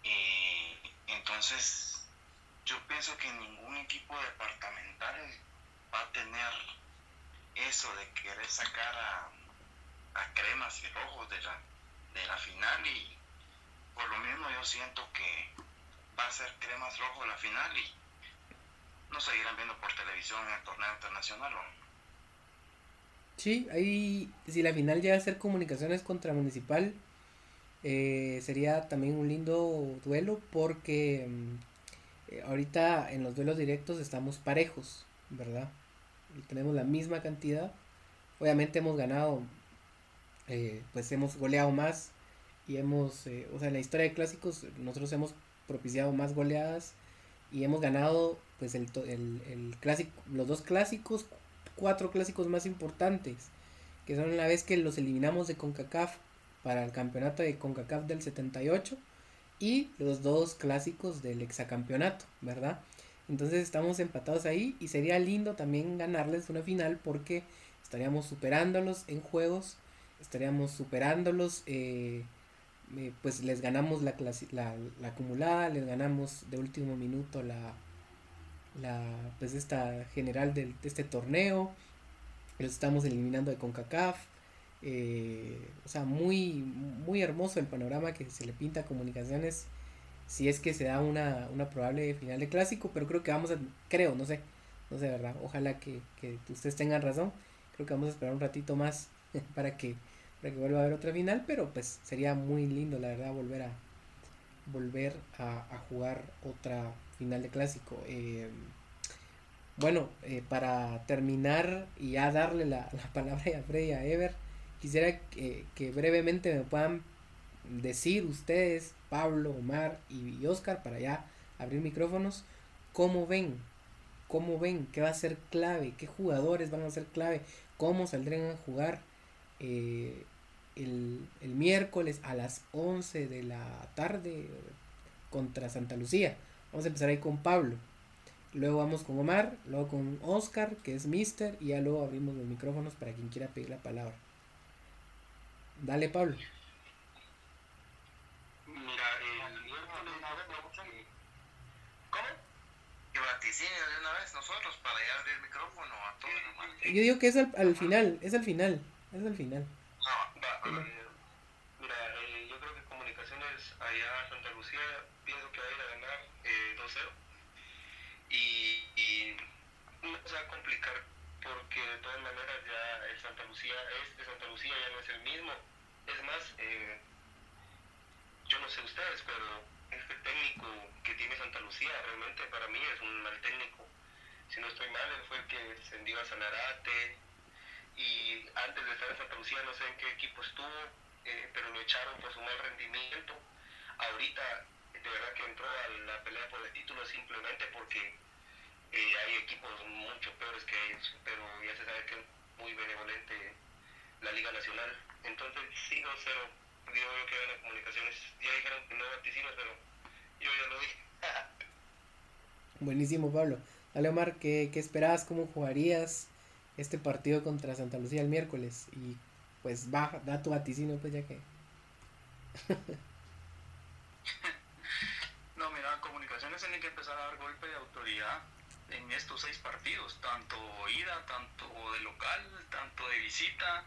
Eh, entonces, yo pienso que ningún equipo departamental va a tener eso de querer sacar a, cremas y rojos de la, de la final y por lo mismo yo siento que va a ser cremas rojos la final y no seguirán viendo por televisión en el torneo internacional. Sí, ahí si la final llega a ser comunicaciones contra municipal, eh, sería también un lindo duelo porque mm, eh, ahorita en los duelos directos estamos parejos, ¿verdad? Tenemos la misma cantidad. Obviamente hemos ganado, eh, pues hemos goleado más y hemos, eh, o sea, en la historia de clásicos nosotros hemos propiciado más goleadas y hemos ganado pues el, el, clásico, los dos clásicos, cuatro clásicos más importantes, que son la vez que los eliminamos de CONCACAF para el campeonato de CONCACAF del 78 y los dos clásicos del hexacampeonato, ¿verdad? Entonces estamos empatados ahí y sería lindo también ganarles una final porque estaríamos superándolos en juegos, estaríamos superándolos, eh, eh, pues les ganamos la, la, la, acumulada, les ganamos de último minuto la, la pues esta general de, este torneo, los estamos eliminando de CONCACAF. Eh, o sea, muy, muy hermoso el panorama que se le pinta a comunicaciones si es que se da una, una probable final de clásico, pero creo que vamos a, creo, no sé, no sé, ¿verdad? Ojalá que, que ustedes tengan razón, creo que vamos a esperar un ratito más para que, para que vuelva a haber otra final, pero pues sería muy lindo, la verdad, volver a, volver a, jugar otra final de clásico. Eh, bueno, eh, para terminar y ya darle la, la palabra a Freddy a Ever, quisiera que, que brevemente me puedan decir ustedes, Pablo, Omar y, Oscar, para ya abrir micrófonos, cómo ven, cómo ven, qué va a ser clave, qué jugadores van a ser clave, cómo saldrán a jugar eh, el, el, miércoles a las 11 de la tarde contra Santa Lucía. Vamos a empezar ahí con Pablo. Luego vamos con Omar, luego con Oscar, que es Mister, y ya luego abrimos los micrófonos para quien quiera pedir la palabra. Dale, Pablo. De una vez nosotros para ya abrir el micrófono a todos. Yo digo que es al, al final, es al final, es al final. No, va, eh, mira, eh, yo creo que Comunicaciones allá Santa Lucía pienso que va a ir a ganar eh, 2-0 y, y, no se va a complicar porque de todas maneras ya el Santa Lucía, este Santa Lucía ya no es el mismo. Es más, eh, yo no sé ustedes, pero este técnico que tiene Santa Lucía realmente para mí es un mal técnico. Si no estoy mal, él fue el que descendió a Sanarate y antes de estar en Santa Lucía no sé en qué equipo estuvo, eh, pero lo echaron por su mal rendimiento. Ahorita de verdad que entró a la pelea por el título simplemente porque eh, hay equipos mucho peores que ellos, pero ya se sabe que es muy benevolente la Liga Nacional. Entonces, sí, 2-0 digo yo que las comunicaciones. Ya dijeron que no vaticinios, pero yo ya lo dije. Buenísimo, Pablo. Dale, Omar, ¿qué, ¿qué esperabas? ¿Cómo jugarías este partido contra Santa Lucía el miércoles? Y pues baja, da tu vaticinio, pues ya que. no, mira, comunicaciones tienen que empezar a dar golpe de autoridad en estos seis partidos, tanto ida, tanto de local, tanto de visita,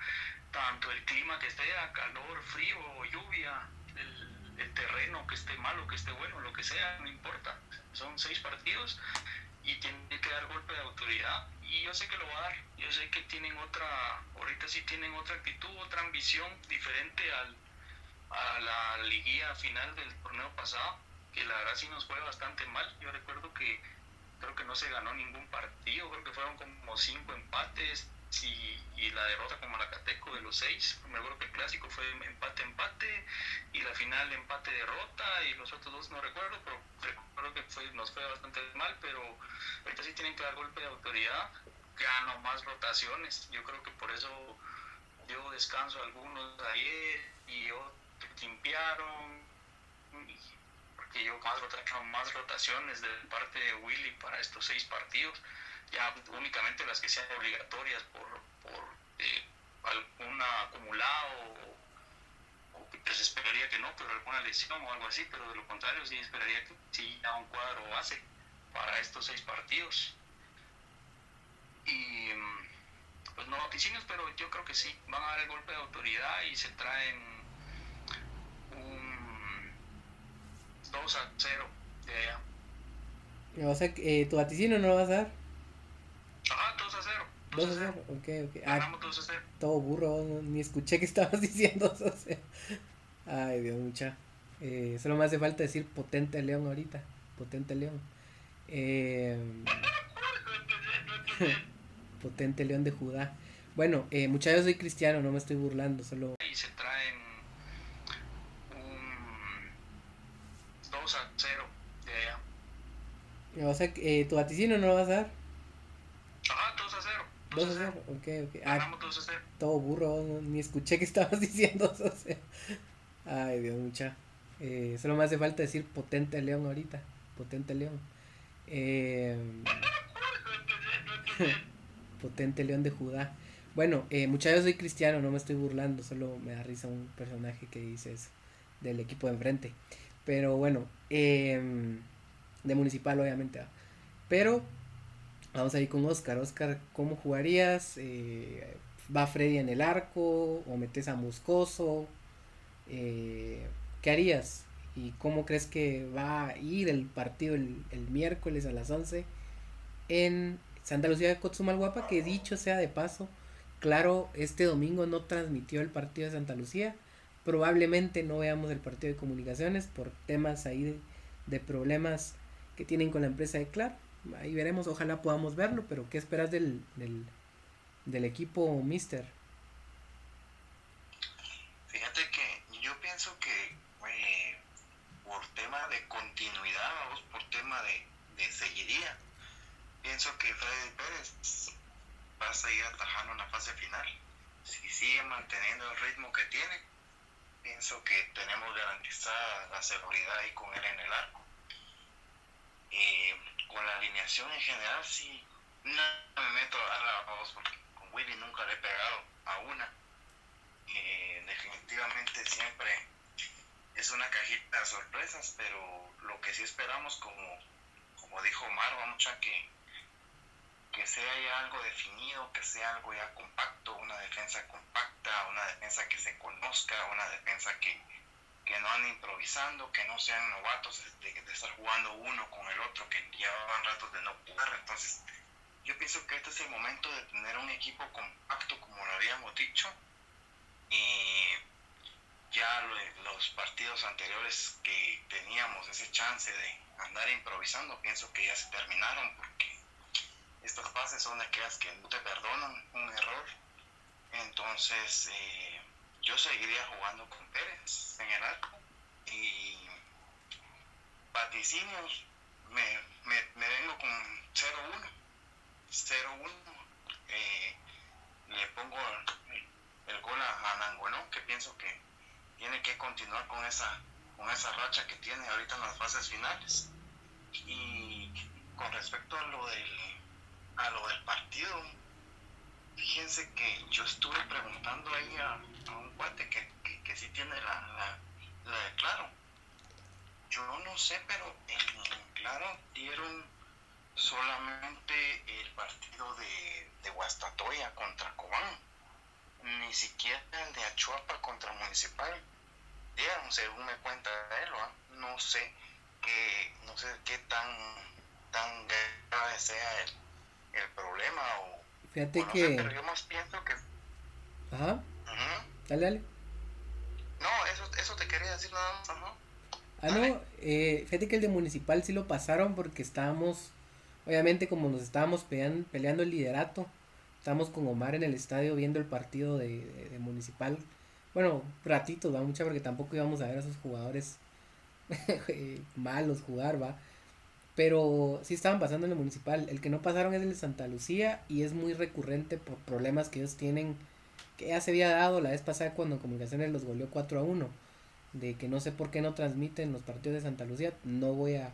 tanto el clima que esté calor, frío, lluvia, el, el, terreno que esté malo, que esté bueno, lo que sea, no importa. Son seis partidos y tiene que dar golpe de autoridad y yo sé que lo va a dar. Yo sé que tienen otra, ahorita sí tienen otra actitud, otra ambición diferente al, a la liguilla final del torneo pasado, que la verdad sí nos fue bastante mal. Yo recuerdo que creo que no se ganó ningún partido, creo que fueron como cinco empates, y, la derrota con Malacateco de los seis. Me acuerdo que el clásico fue empate-empate y la final empate-derrota y los otros dos no recuerdo, pero recuerdo que nos fue bastante mal, pero ahorita sí tienen que dar golpe de autoridad, ya no más rotaciones. Yo creo que por eso yo descanso algunos ayer y otros limpiaron. Porque yo más, más rotaciones de parte de Willy para estos seis partidos, ya únicamente las que sean obligatorias por, por eh, algún acumulado o, que se esperaría que no, pero alguna lesión o algo así, pero de lo contrario sí esperaría que sí ya un cuadro base para estos seis partidos. Y pues no vaticinios, pero yo creo que sí, van a dar el golpe de autoridad y se traen un 2 a 0 de allá. O sea, eh, ¿tu vaticinio no lo vas a dar? Ajá, 2 a 0. 2 a 0, ok, ok. Ah, Ganamos 2 a 0. Todo burro, ni escuché que estabas diciendo 2 a 0. Ay, Dios, mucha. Eh, solo me hace falta decir potente león ahorita. Potente león. Eh, potente león de Judá. Bueno, eh, muchachos, soy cristiano, no me estoy burlando, solo... Y se traen un 2 a 0 de allá. O sea, eh, ¿tu vaticino no lo vas a dar? Ajá, 2 a 0. 2 a 0, ok, ok. Ah, Ganamos 2 a 0. todo burro, no- ni escuché que estabas diciendo 2 a 0. Ay, Dios, mucha. Eh, solo me hace falta decir potente león ahorita. Potente león. Eh, potente león de Judá. Bueno, eh, muchachos, soy cristiano, no me estoy burlando, solo me da risa un personaje que dice eso, del equipo de enfrente. Pero bueno, em, de municipal obviamente. ¿va? Pero vamos a ir con Oscar. Oscar, ¿cómo jugarías? Eh, ¿Va Freddy en el arco o metes a Moscoso? Eh, ¿Qué harías? ¿Y cómo crees que va a ir el partido el, el miércoles a las 11 en Santa Lucía de Cotzumalguapa? Que dicho sea de paso, claro, este domingo no transmitió el partido de Santa Lucía. Probablemente no veamos el partido de comunicaciones por temas ahí de, de problemas que tienen con la empresa de Claro. Ahí veremos, ojalá podamos verlo, pero ¿qué esperas del, del, equipo Mister? Fíjate que yo pienso que por tema de continuidad, vamos, por tema de, de seguiría, pienso que Freddy Pérez va a seguir atajando en la fase final. Si sigue manteniendo el ritmo que tiene, pienso que tenemos garantizada la seguridad ahí con él en el arco. Eh, con la alineación en general, sí, no me meto a la voz porque con Willy nunca le he pegado a una. Eh, definitivamente siempre es una cajita de sorpresas, pero lo que sí esperamos, como, como dijo Omar, vamos a que, que sea ya algo definido, que sea algo ya compacto, una defensa compacta, una defensa que se conozca, una defensa que, que no ande improvisando, que no sean novatos de, de estar jugando uno con el otro, que llevaban ratos de no jugar. Entonces, yo pienso que este es el momento de tener un equipo compacto, como lo habíamos dicho. Y ya lo- los partidos anteriores que teníamos ese chance de andar improvisando, pienso que ya se terminaron porque estas fases son aquellas que no te perdonan un error. Entonces, eh, yo seguiría jugando con Pérez en el arco y vaticinios, me, me, me vengo con 0-1. 0-1. Eh, le pongo el, gol a, a que pienso que tiene que continuar con esa, con esa racha que tiene ahorita en las fases finales. Y con respecto a lo del, a lo del partido, fíjense que yo estuve preguntando ahí a, a un cuate que, que, sí tiene la, la, la de Claro. Yo no sé, pero en, Claro dieron solamente el partido de, de Guastatoya contra Cobán. Ni siquiera el de Achuapa contra Municipal. Dieron, según me cuenta él, no sé qué, no sé qué tan, tan grave sea el, el problema o, Fíjate no sé, que... pero yo más pienso que Ajá, Ujú. dale, dale. No, eso, eso te quería decir nada más, ajá. Ah, no, eh, fíjate que el de municipal sí lo pasaron porque estábamos, obviamente como nos estábamos peleando, peleando el liderato, estábamos con Omar en el estadio viendo el partido de, de- de municipal. Bueno, ratitos, va mucha porque tampoco íbamos a ver a esos jugadores malos jugar, va. Pero sí estaban pasando en el municipal. El que no pasaron es el de Santa Lucía y es muy recurrente por problemas que ellos tienen que ya se había dado la vez pasada cuando Comunicaciones los goleó 4 a 1, de que no sé por qué no transmiten los partidos de Santa Lucía, no voy a,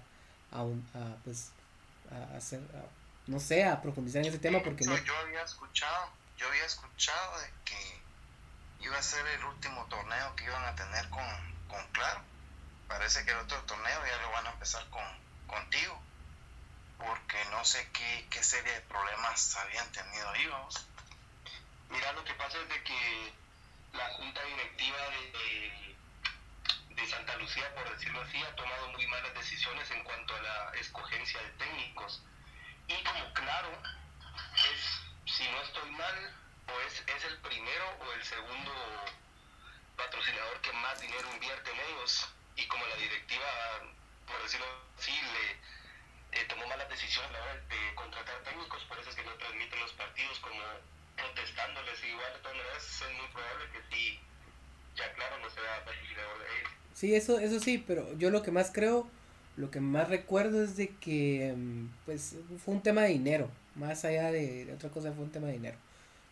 a, a pues, a hacer, no sé, a profundizar en ese tema porque no... Yo había escuchado, yo había escuchado de que iba a ser el último torneo que iban a tener con, con Claro. Parece que el otro torneo ya lo van a empezar con, contigo porque no sé qué, qué serie de problemas habían tenido ahí, vamos. Mira, lo que pasa es de que la junta directiva de, de, Santa Lucía, por decirlo así, ha tomado muy malas decisiones en cuanto a la escogencia de técnicos. Y como claro, es, si no estoy mal, o es, es el primero o el segundo patrocinador que más dinero invierte en ellos. Y como la directiva, por decirlo así, le eh, tomó malas decisiones la hora de contratar técnicos, por eso es que no transmiten los partidos como protestándoles igual de todas es muy probable que sí ya claro no sea facilitador de ellos sí eso eso sí pero yo lo que más creo lo que más recuerdo es de que mm, pues fue un tema de dinero más allá de, otra cosa fue un tema de dinero.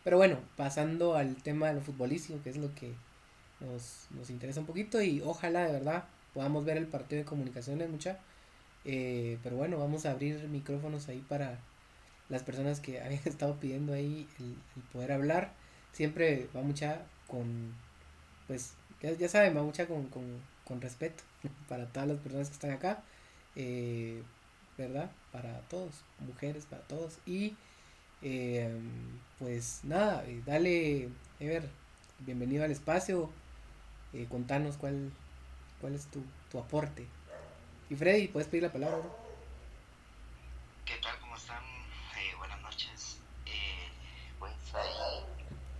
Pero bueno pasando al tema de lo futbolístico que es lo que nos, nos interesa un poquito y ojalá de verdad podamos ver el partido de comunicaciones mucha eh, pero bueno vamos a abrir micrófonos ahí para las personas que habían estado pidiendo ahí el, poder hablar. Siempre va mucha con, pues, ya, saben, va mucha con, con, respeto para todas las personas que están acá, eh, ¿verdad? Para todos, mujeres, para todos. Y em, pues nada, eh, dale, Ever, bienvenido al espacio. Eh, contanos cuál, cuál es tu, tu aporte. Y Freddy, puedes pedir la palabra. ¿Qué tal? ¿Cómo están? ahí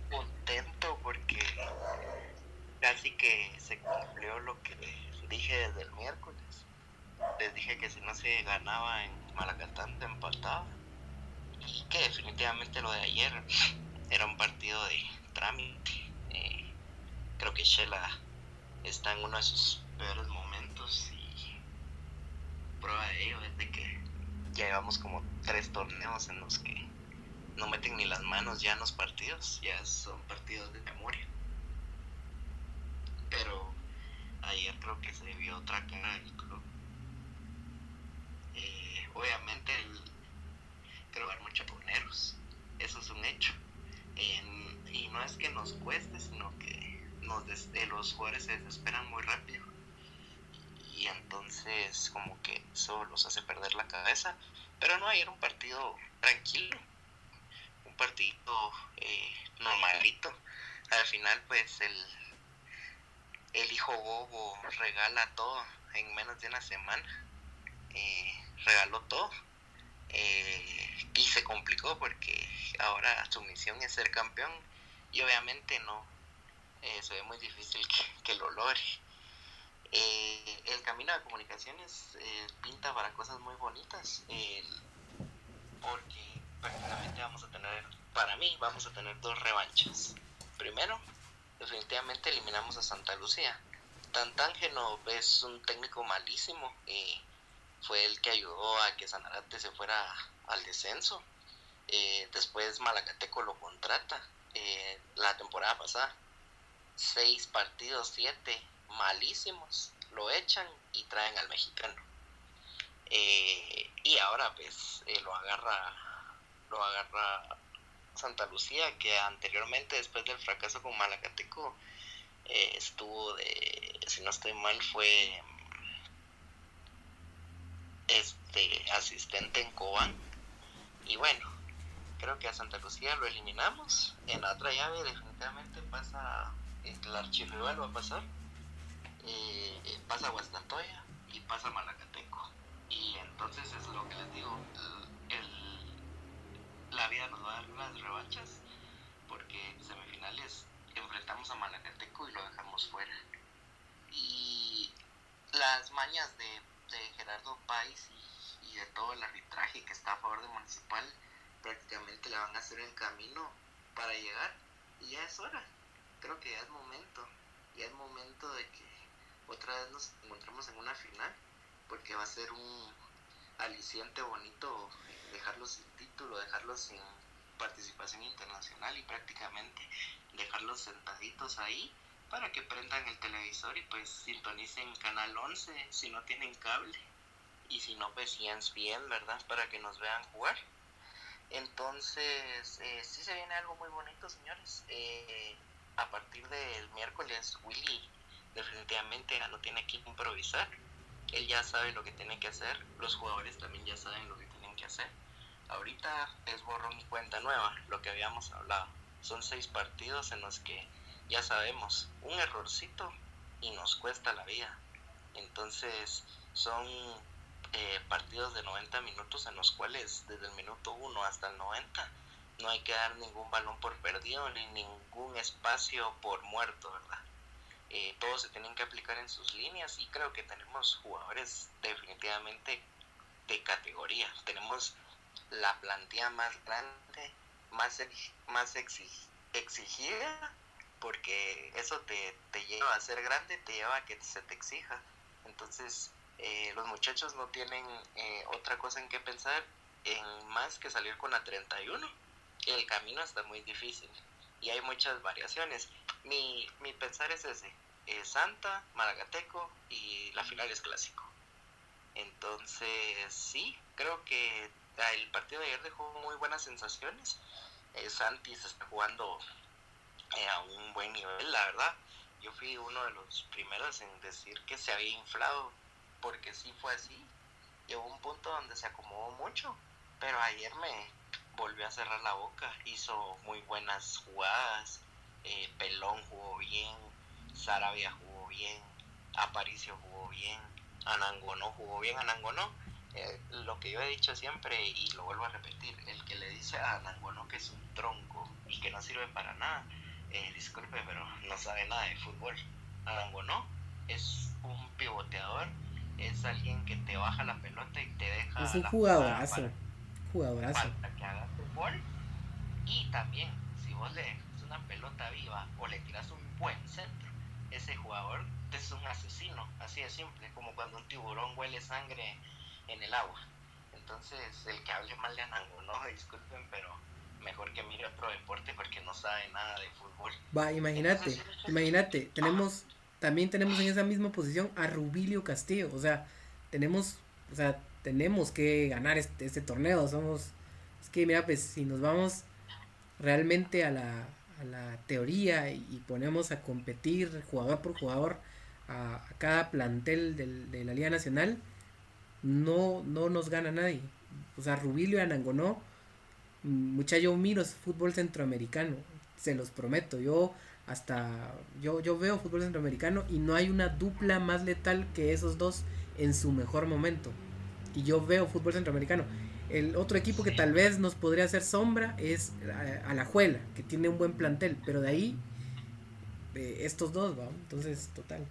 contento porque casi que se cumplió lo que dije desde el miércoles. Les dije que si no se ganaba en Malacatán, te empataba. Y que definitivamente lo de ayer era un partido de trámite. Eh, creo que Shela está en uno de sus peores momentos y prueba de ello es de que ya llevamos como tres torneos en los que no meten ni las manos ya en los partidos, ya son partidos de memoria. Pero ayer creo que se vio otra cara del club. Eh, obviamente el, creo que hay eso es un hecho. y no es que nos cueste, sino que nos eh, los jugadores se desesperan muy rápido. Y entonces como que eso los hace perder la cabeza. Pero no, ayer un partido tranquilo partido eh, normalito. Al final, pues el, el hijo bobo regala todo en menos de una semana. Eh, regaló todo. Eh, y se complicó porque ahora su misión es ser campeón y obviamente no se ve muy difícil que, lo logre. El camino de comunicaciones pinta para cosas muy bonitas porque prácticamente vamos a tener, para mí, vamos a tener dos revanchas. Primero, definitivamente eliminamos a Santa Lucía. Tantangeno es un técnico malísimo y fue el que ayudó a que Sanarate se fuera al descenso. Eh, después Malacateco lo contrata eh, la temporada pasada. Seis partidos, siete, malísimos. Lo echan y traen al mexicano. Eh, y ahora pues lo agarra lo agarra Santa Lucía, que anteriormente, después del fracaso con Malacateco, eh, estuvo de, si no estoy mal, fue este asistente en Cobán. Y bueno, creo que a Santa Lucía lo eliminamos. En la otra llave definitivamente pasa el archirrival va a pasar. Eh, pasa Huastantoya y pasa Malacateco. Y entonces es lo que les digo, la vida nos va a dar unas revanchas porque en semifinales enfrentamos a Malacateco y lo dejamos fuera. Y las mañas de, Gerardo Páez y, de todo el arbitraje que está a favor de Municipal prácticamente le van a hacer el camino para llegar y ya es hora. Creo que ya es momento. Ya es momento de que otra vez nos encontremos en una final porque va a ser un aliciente bonito dejarlos sin título, dejarlos sin, participación internacional y prácticamente dejarlos sentaditos ahí para que prendan el televisor y pues sintonicen Canal 11 si no tienen cable y si no pues bien, ¿verdad? Para que nos vean jugar. Entonces, eh, sí se viene algo muy bonito, señores. Eh, a partir del miércoles, Willy definitivamente ya no tiene que improvisar. Él ya sabe lo que tiene que hacer. Los jugadores también ya saben lo que tienen que hacer. Ahorita es borrón y cuenta nueva, lo que habíamos hablado. Son seis partidos en los que ya sabemos, un errorcito y nos cuesta la vida. Entonces, son eh, partidos de 90 minutos en los cuales desde el minuto 1 hasta el 90 no hay que dar ningún balón por perdido ni ningún espacio por muerto, ¿verdad? Eh, todos se tienen que aplicar en sus líneas y creo que tenemos jugadores definitivamente de categoría. Tenemos la plantilla más grande, más, más exigida, porque eso te, te lleva a ser grande, te lleva a que se te exija. Entonces, eh, los muchachos no tienen eh, otra cosa en que pensar en más que salir con la 31. El camino está muy difícil y hay muchas variaciones. Mi, mi pensar es ese, eh, Santa, Maragateco y la final es clásico. Entonces sí, creo que el partido de ayer dejó muy buenas sensaciones. Santi se está jugando a un buen nivel, la verdad. Yo fui uno de los primeros en decir que se había inflado porque sí fue así. Llegó un punto donde se acomodó mucho, pero ayer me volvió a cerrar la boca, hizo muy buenas jugadas, eh, Pelón jugó bien, Sarabia jugó bien, Aparicio jugó bien, Anangonó jugó bien, Anangonó. Eh, lo que yo he dicho siempre y lo vuelvo a repetir, el que le dice a Anangonó que es un tronco y que no sirve para nada, eh, disculpe, pero no sabe nada de fútbol. Anangonó es un pivoteador es alguien que te baja la pelota y te deja. Es un jugadorazo. Para, jugadorazo. Para que hagas un gol. Y también, si vos le pelota viva o le tiras un buen centro, ese jugador es un asesino, así de simple, como cuando un tiburón huele sangre en el agua. Entonces, el que hable mal de Anango, no, disculpen, pero mejor que mire otro deporte porque no sabe nada de fútbol. Va, imagínate, imagínate, tenemos también tenemos en esa misma posición a Rubilio Castillo. O sea, tenemos, o sea, tenemos que ganar este, este torneo. Somos, es que mira, pues si nos vamos realmente a la, a la teoría y, ponemos a competir jugador por jugador a, cada plantel de la Liga Nacional, no, no nos gana nadie. O sea, Rubilio y Anangonó, mucha yo miro fútbol centroamericano, se los prometo. Yo hasta yo, yo veo fútbol centroamericano y no hay una dupla más letal que esos dos en su mejor momento. Y yo veo fútbol centroamericano. El otro equipo que tal vez nos podría hacer sombra es eh, Alajuela, que tiene un buen plantel, pero de ahí estos dos, ¿va? Entonces, total.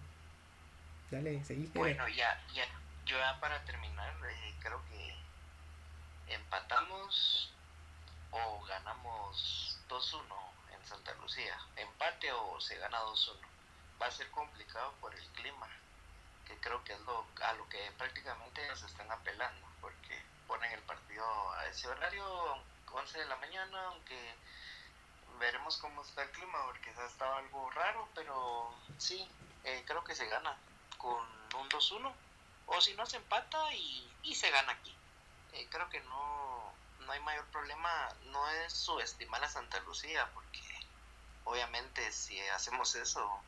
Dale, seguí. Bueno, ya, ya, yo ya para terminar, eh, creo que empatamos o ganamos 2-1 Santa Lucía. Empate o se gana 2-1. Va a ser complicado por el clima, que creo que es lo, a lo que prácticamente se están apelando, porque ponen el partido a ese horario, 11 de la mañana, aunque veremos cómo está el clima, porque ha estado algo raro, pero sí, eh, creo que se gana con un 2-1, o si no se empata y, y se gana aquí. Eh, creo que no, no hay mayor problema, no es subestimar a Santa Lucía, porque obviamente si hacemos eso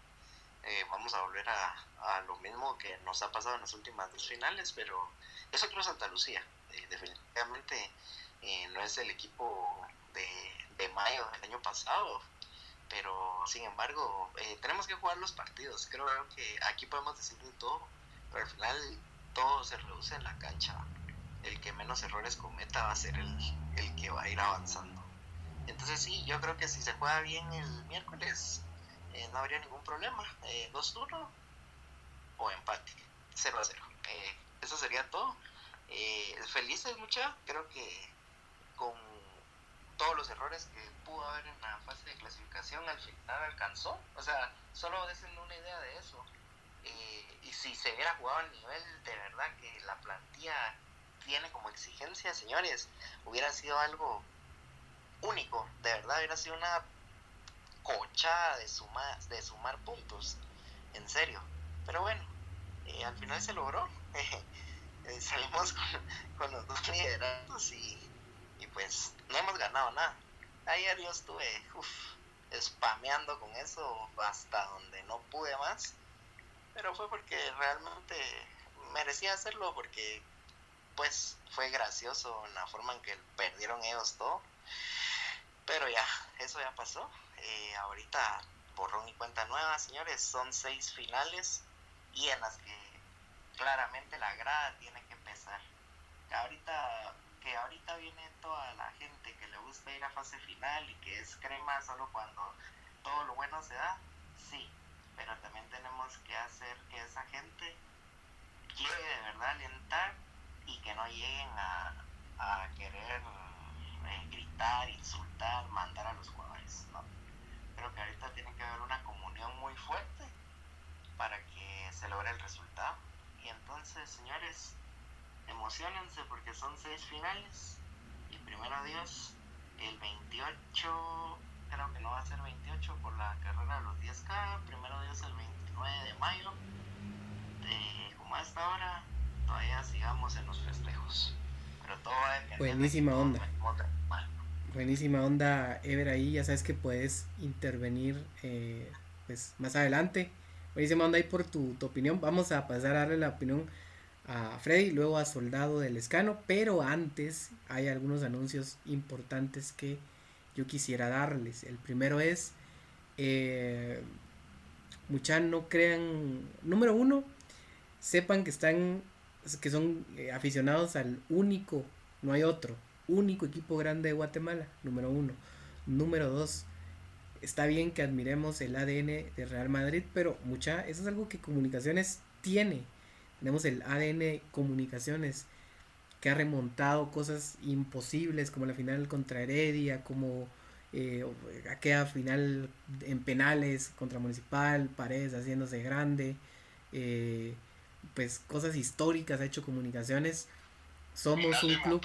eh, vamos a volver a, lo mismo que nos ha pasado en las últimas dos finales, pero es otro Santa Lucía, eh, definitivamente eh, no es el equipo de, mayo del año pasado, pero sin embargo tenemos que jugar los partidos, creo que aquí podemos decir de todo, pero al final todo se reduce en la cancha, el que menos errores cometa va a ser el, el que va a ir avanzando. Entonces sí, yo creo que si se juega bien el miércoles, eh, no habría ningún problema. Eh, 2-1 o empate, 0-0. Eh, eso sería todo. Eh, felices mucha, creo que con todos los errores que pudo haber en la fase de clasificación al final alcanzó. O sea, solo desen una idea de eso. y si se hubiera jugado al nivel de verdad que la plantilla tiene como exigencia, señores, hubiera sido algo único, de verdad hubiera sido una cochada de sumar, de sumar puntos, en serio. Pero bueno, eh, al final se logró. Eh, salimos con, los dos lideratos y, y, pues no hemos ganado nada. Ayer yo estuve uf, spameando con eso hasta donde no pude más, pero fue porque realmente merecía hacerlo porque pues fue gracioso la forma en que perdieron ellos todo. Pero ya, eso ya pasó. Eh, ahorita borrón y cuenta nueva, señores. Son seis finales y en las que claramente la grada tiene que. Que ahorita, que ahorita viene toda la gente que le gusta ir a fase final y que es crema solo cuando todo lo bueno se da, sí. Pero también tenemos que hacer que esa gente llegue de verdad a alentar y que no lleguen a, a querer eh, gritar, insultar, mandar a los jugadores. ¿no? Creo que ahorita tiene que haber una comunión muy fuerte para que se logre el resultado. Entonces, señores, emocionense porque son seis finales. Y primero Dios, el 28, creo que no va a ser 28 por la carrera de los 10K. Primero Dios, el 29 de mayo. Como a esta hora, todavía sigamos en los festejos. Pero todo va a Buenísima onda. Buenísima onda, Ever, ahí ya sabes que puedes intervenir eh, pues más adelante. Buenísima onda ahí por tu, tu, opinión. Vamos a pasar a darle la opinión a Freddy, luego a Soldado del Escano, pero antes hay algunos anuncios importantes que yo quisiera darles. El primero es, eh, muchas no crean, número uno, sepan que están que son eh, aficionados al único, no hay otro, único equipo grande de Guatemala, número uno. Número dos, está bien que admiremos el ADN de Real Madrid, pero mucha, eso es algo que Comunicaciones tiene. Tenemos el ADN Comunicaciones que ha remontado cosas imposibles como la final contra Heredia, como eh, aquella final en penales contra Municipal, Paredes haciéndose grande. Eh, pues cosas históricas, ha hecho comunicaciones. Somos un club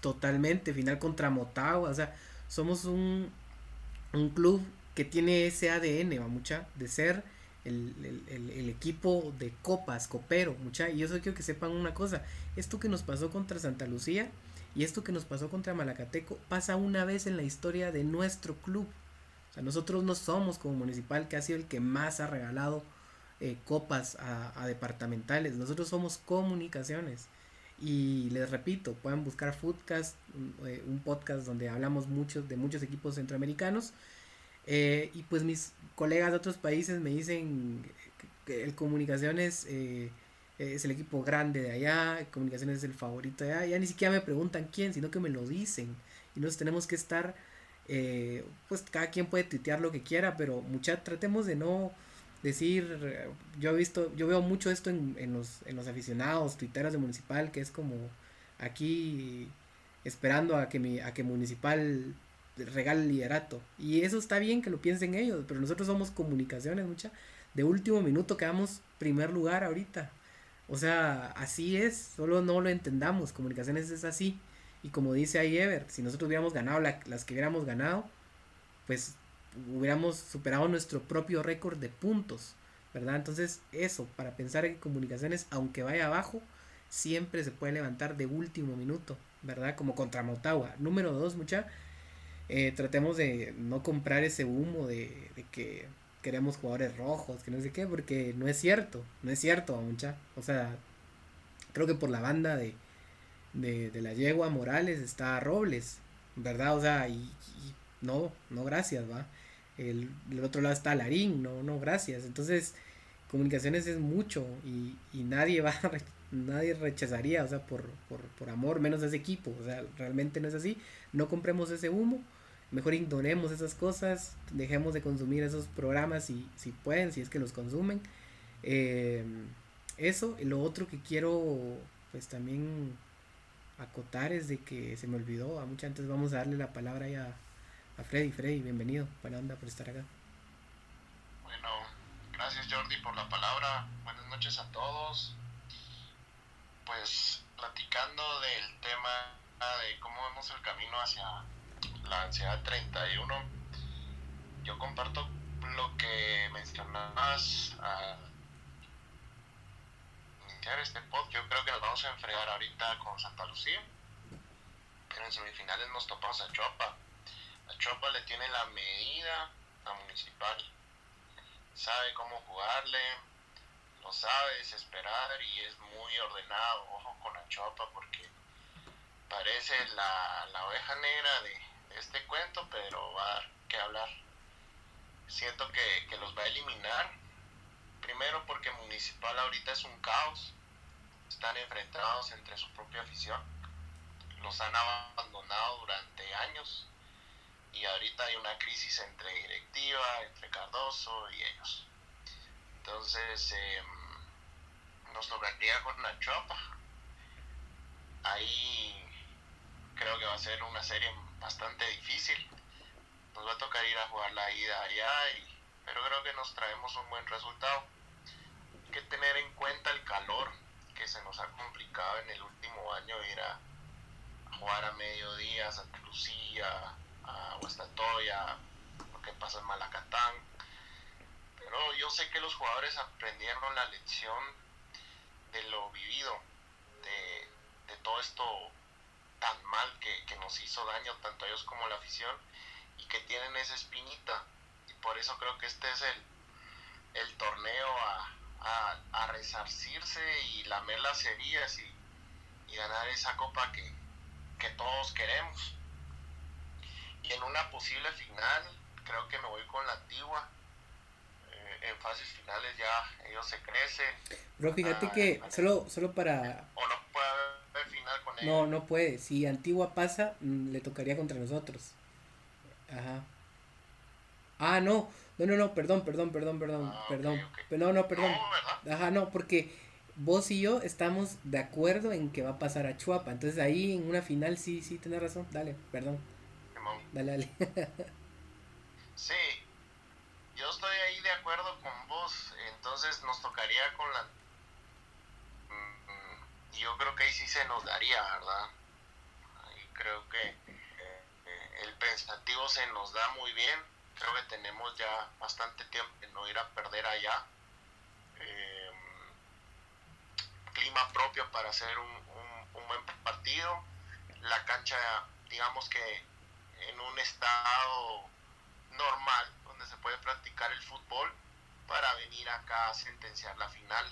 totalmente, final contra Motagua, o sea, somos un, un club que tiene ese ADN, mucha, de ser el, el, equipo de copas, copero, mucha, y solo quiero que sepan una cosa, esto que nos pasó contra Santa Lucía y esto que nos pasó contra Malacateco pasa una vez en la historia de nuestro club. O sea, nosotros no somos como municipal que ha sido el que más ha regalado eh, copas a, departamentales. Nosotros somos comunicaciones. Y les repito, pueden buscar Foodcast, un, eh, podcast donde hablamos mucho de muchos equipos centroamericanos. Eh, y pues mis colegas de otros países me dicen que el Comunicaciones es el equipo grande de allá, Comunicaciones es el favorito de allá. Ya ni siquiera me preguntan quién, sino que me lo dicen. Y nosotros tenemos que estar, pues cada quien puede tuitear lo que quiera, pero mucha, tratemos de no decir, yo he visto, yo veo mucho esto en, en, los, en los aficionados, tuiteros de Municipal, que es como aquí esperando a que, mi, a que Municipal regale el liderato. Y eso está bien que lo piensen ellos, pero nosotros somos comunicaciones, mucha. De último minuto quedamos primer lugar ahorita. O sea, así es, solo no lo entendamos. Comunicaciones es así. Y como dice ahí Ever, si nosotros hubiéramos ganado las que hubiéramos ganado, pues hubiéramos superado nuestro propio récord de puntos, ¿verdad? Entonces eso, para pensar en comunicaciones, aunque vaya abajo, siempre se puede levantar de último minuto, ¿verdad? Como contra Motagua. Número dos, mucha, eh, tratemos de no comprar ese humo de, que queremos jugadores rojos, que no sé qué, porque no es cierto, no es cierto, mucha. O sea, creo que por la banda de, de, la yegua Morales está Robles, ¿verdad? O sea, y, y no, no gracias, va el, otro lado está Larín, no, no, gracias. Entonces, comunicaciones es mucho y, y nadie va, nadie rechazaría, o sea, por, por, por, amor, menos ese equipo, o sea, realmente no es así. No compremos ese humo, mejor ignoremos esas cosas, dejemos de consumir esos programas si, si pueden, si es que los consumen. Eh, eso, lo otro que quiero, pues también acotar es de que se me olvidó, a mucha antes vamos a darle la palabra ya a Freddy. Freddy, bienvenido. Buena onda por estar acá. Bueno, gracias Jordi por la palabra. Buenas noches a todos. Pues platicando del tema de cómo vemos el camino hacia la ansiedad 31, yo comparto lo que mencionabas a iniciar este podcast. Yo creo que nos vamos a enfrentar ahorita con Santa Lucía, pero en semifinales nos topamos a Chopa. A Chopa le tiene la medida a Municipal, sabe cómo jugarle, lo sabe desesperar y es muy ordenado. Ojo con Achopa porque parece la, la oveja negra de, de, este cuento, pero va a dar que hablar. Siento que, que los va a eliminar. Primero porque Municipal ahorita es un caos. Están enfrentados entre su propia afición. Los han abandonado durante años. Y ahorita hay una crisis entre directiva, entre Cardoso y ellos. Entonces, eh, nos tocaría con la Chopa. Ahí creo que va a ser una serie bastante difícil. Nos va a tocar ir a jugar la ida allá, y, pero creo que nos traemos un buen resultado. Hay que tener en cuenta el calor que se nos ha complicado en el último año ir a, a jugar a mediodía, Santa Lucía, a Huestatoya, lo que pasa en Malacatán. Pero yo sé que los jugadores aprendieron la lección de lo vivido, de, de todo esto tan mal que, que, nos hizo daño tanto a ellos como a la afición y que tienen esa espinita. Y por eso creo que este es el, el torneo a, a, a, resarcirse y lamer las heridas y, y ganar esa copa que, que todos queremos. Y en una posible final, creo que me voy con la antigua en fases finales ya ellos se crecen. Bro, fíjate ah, que solo, solo para... O no puede haber final con ellos. No, no puede. Si Antigua pasa, le tocaría contra nosotros. Ajá. Ah, no. No, no, no, perdón, perdón, perdón, perdón, ah, perdón. Okay, okay. No, no, perdón. No, Ajá, no, porque vos y yo estamos de acuerdo en que va a pasar a Chuapa. Entonces ahí en una final sí, sí, tenés razón. Dale, perdón. Dale, dale. sí, yo estoy ahí de acuerdo con vos, entonces nos tocaría con la... Yo creo que ahí sí se nos daría, ¿verdad? Ahí creo que eh, el pensativo se nos da muy bien, creo que tenemos ya bastante tiempo de no ir a perder allá. Eh, clima propio para hacer un, un, un buen partido, la cancha digamos que en un estado normal, donde se puede practicar el fútbol, para venir acá a sentenciar la final.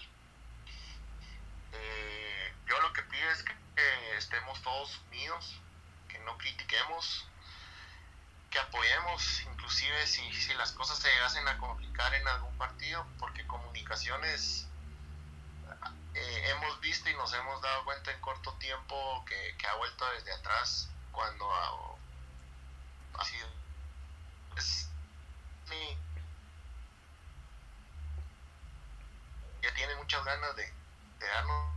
Eh, yo lo que pido es que, estemos todos unidos, que no critiquemos, que apoyemos, inclusive si, si las cosas se llegasen a complicar en algún partido, porque comunicaciones eh, hemos visto y nos hemos dado cuenta en corto tiempo que, que ha vuelto desde atrás cuando sido es mi ya tiene muchas ganas de, de darnos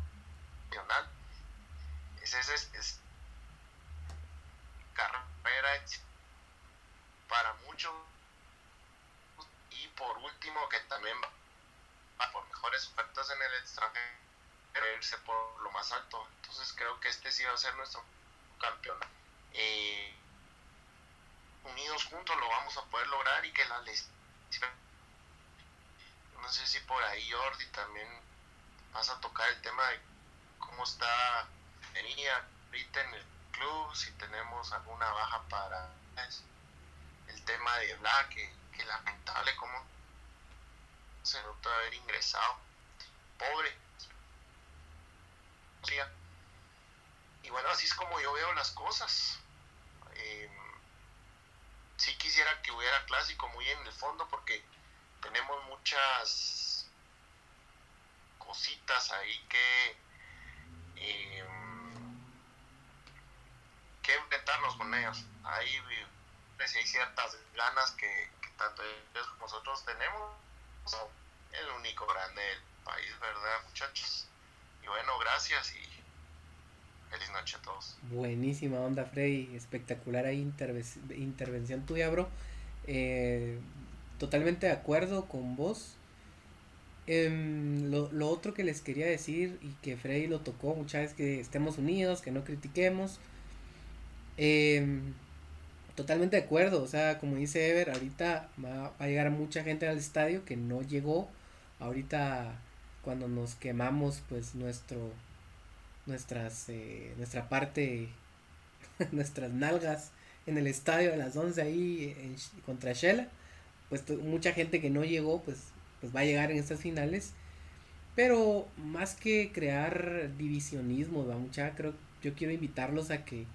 nacional. Es ese es, es, carrera para muchos. Y por último que también va por mejores ofertas en el extranjero irse por lo más alto. Entonces creo que este sí va a ser nuestro campeón. Eh, unidos juntos lo vamos a poder lograr y que la no sé si por ahí Jordi también vas a tocar el tema de cómo está venía ahorita en el club si tenemos alguna baja para el tema de Black que, que lamentable cómo se nota haber ingresado. Pobre. Y bueno así es como yo veo las cosas. Eh, sí quisiera que hubiera clásico muy en el fondo porque tenemos muchas cositas ahí que eh, que enfrentarnos con ellos. Ahí pues, hay ciertas ganas que, que tanto ellos como nosotros tenemos. El único grande del país verdad muchachos y bueno gracias y Feliz noche a todos. Buenísima onda, Freddy. Espectacular ahí intervención tuya, bro. Eh, totalmente de acuerdo con vos. Eh, lo, otro que les quería decir y que Freddy lo tocó muchas veces que estemos unidos, que no critiquemos. Eh, totalmente de acuerdo, o sea, como dice Ever, ahorita va, a llegar mucha gente al estadio que no llegó, ahorita cuando nos quemamos pues nuestro nuestras eh, nuestra parte nuestras nalgas en el estadio a las 11 ahí en, contra Shela pues mucha gente que no llegó pues pues va a llegar en estas finales. Pero más que crear divisionismo va mucha creo yo quiero invitarlos a que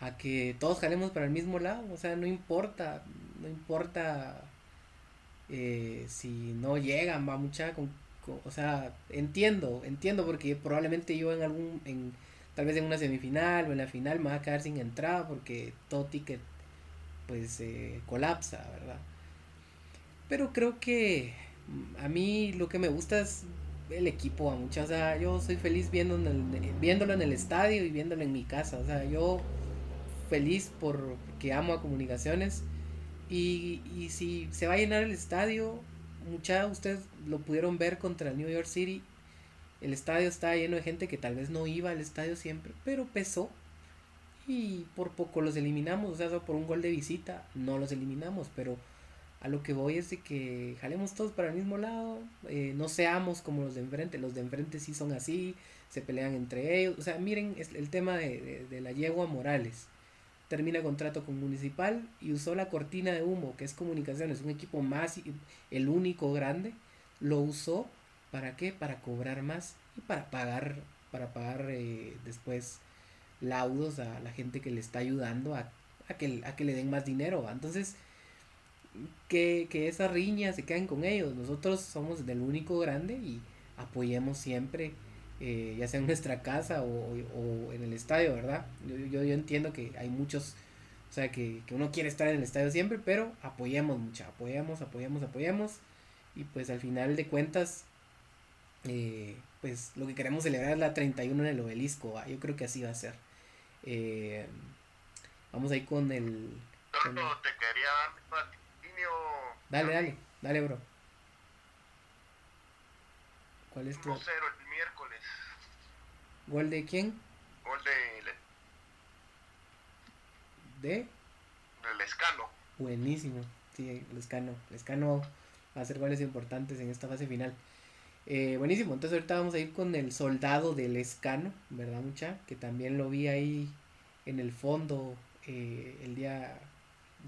a que todos jalemos para el mismo lado. O sea no importa no importa eh, si no llegan va mucha con, o sea entiendo entiendo porque probablemente yo en algún en tal vez en una semifinal o en la final me va a quedar sin entrada porque todo ticket pues eh, colapsa, ¿verdad? Pero creo que a mí lo que me gusta es el equipo, a muchas, o sea, yo soy feliz viendo viéndolo en el estadio y viéndolo en mi casa, o sea, yo feliz por que amo a comunicaciones y, y si se va a llenar el estadio, mucha ustedes lo pudieron ver contra el New York City el estadio estaba lleno de gente que tal vez no iba al estadio siempre, pero pesó. Y por poco los eliminamos, o sea, por un gol de visita, no los eliminamos, pero a lo que voy es de que jalemos todos para el mismo lado, eh, no seamos como los de enfrente, los de enfrente sí son así, se pelean entre ellos, o sea, miren el tema de, de la yegua Morales, termina contrato con Municipal y usó la cortina de humo, que es comunicaciones, un equipo más, el único grande, lo usó ¿Para qué? Para cobrar más y para pagar, para pagar eh, después laudos a la gente que le está ayudando a, que, le den más dinero. Entonces, que, que esas riñas se queden con ellos. Nosotros somos del único grande y apoyemos siempre, eh, ya sea en nuestra casa o, en el estadio, ¿verdad? Yo, yo, entiendo que hay muchos, o sea, que, que uno quiere estar en el estadio siempre, pero apoyemos mucho, apoyemos, apoyemos, apoyemos. Y pues al final de cuentas, eh, pues lo que queremos celebrar es la 31 en el obelisco. Yo creo que así va a ser. Eh, vamos ahí con el. Con te quería dar Dale, dale, dale, bro. ¿Cuál es tu? 1-0 el miércoles. ¿Gol de quién? Gol de. ¿De? Del Escano. Buenísimo. Sí, el Escano. El Escano va a hacer goles importantes en esta fase final. Eh, buenísimo, entonces ahorita vamos a ir con el soldado del escano, ¿verdad mucha? Que también lo vi ahí en el fondo eh, el día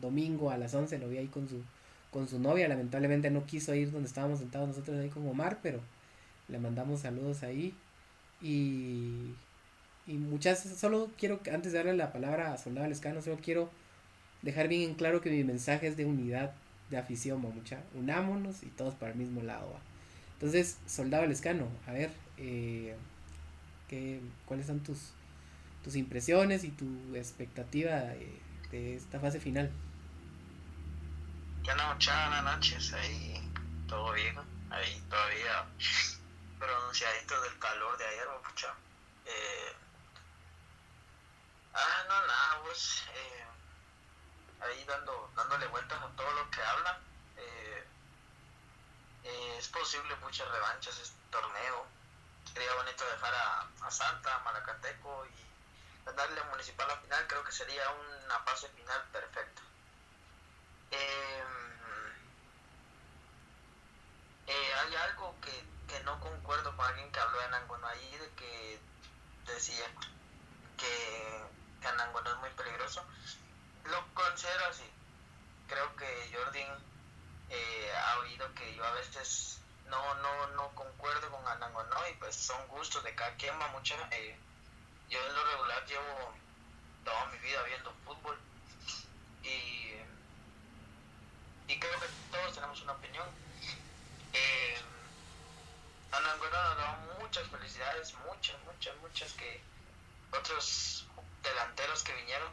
domingo a las 11, lo vi ahí con su, con su novia, lamentablemente no quiso ir donde estábamos sentados nosotros ahí con Omar, pero le mandamos saludos ahí y, y muchas, solo quiero, antes de darle la palabra a Soldado del Escano, solo quiero dejar bien en claro que mi mensaje es de unidad, de afición, mucha, unámonos y todos para el mismo lado. Entonces, Soldado Lescano, a ver, eh, ¿qué, ¿cuáles son tus, tus impresiones y tu expectativa de, esta fase final? Ya no, buenas noches, ahí todo bien, ahí todavía pronunciadito del calor de ayer, mucha. Eh, ah, no, nada, pues, eh, ahí dando, dándole vueltas a todo lo que hablan eh, es posible muchas revanchas este torneo. Sería bonito dejar a, Santa, a Malacateco y ganarle a Municipal a final. Creo que sería una fase final perfecta. Em, eh, hay algo que, no concuerdo con alguien que habló de Ananguano ahí, de que decía que, que Ananguano es muy peligroso. Lo considero así. Creo que Jordan eh, ha oído que yo a veces no, no, no concuerdo con Anangonó y pues son gustos de cada quien, mucha. Eh, yo en lo regular llevo toda mi vida viendo fútbol y, y creo que todos tenemos una opinión. Eh, nos ha dado muchas felicidades, muchas, muchas, muchas que otros delanteros que vinieron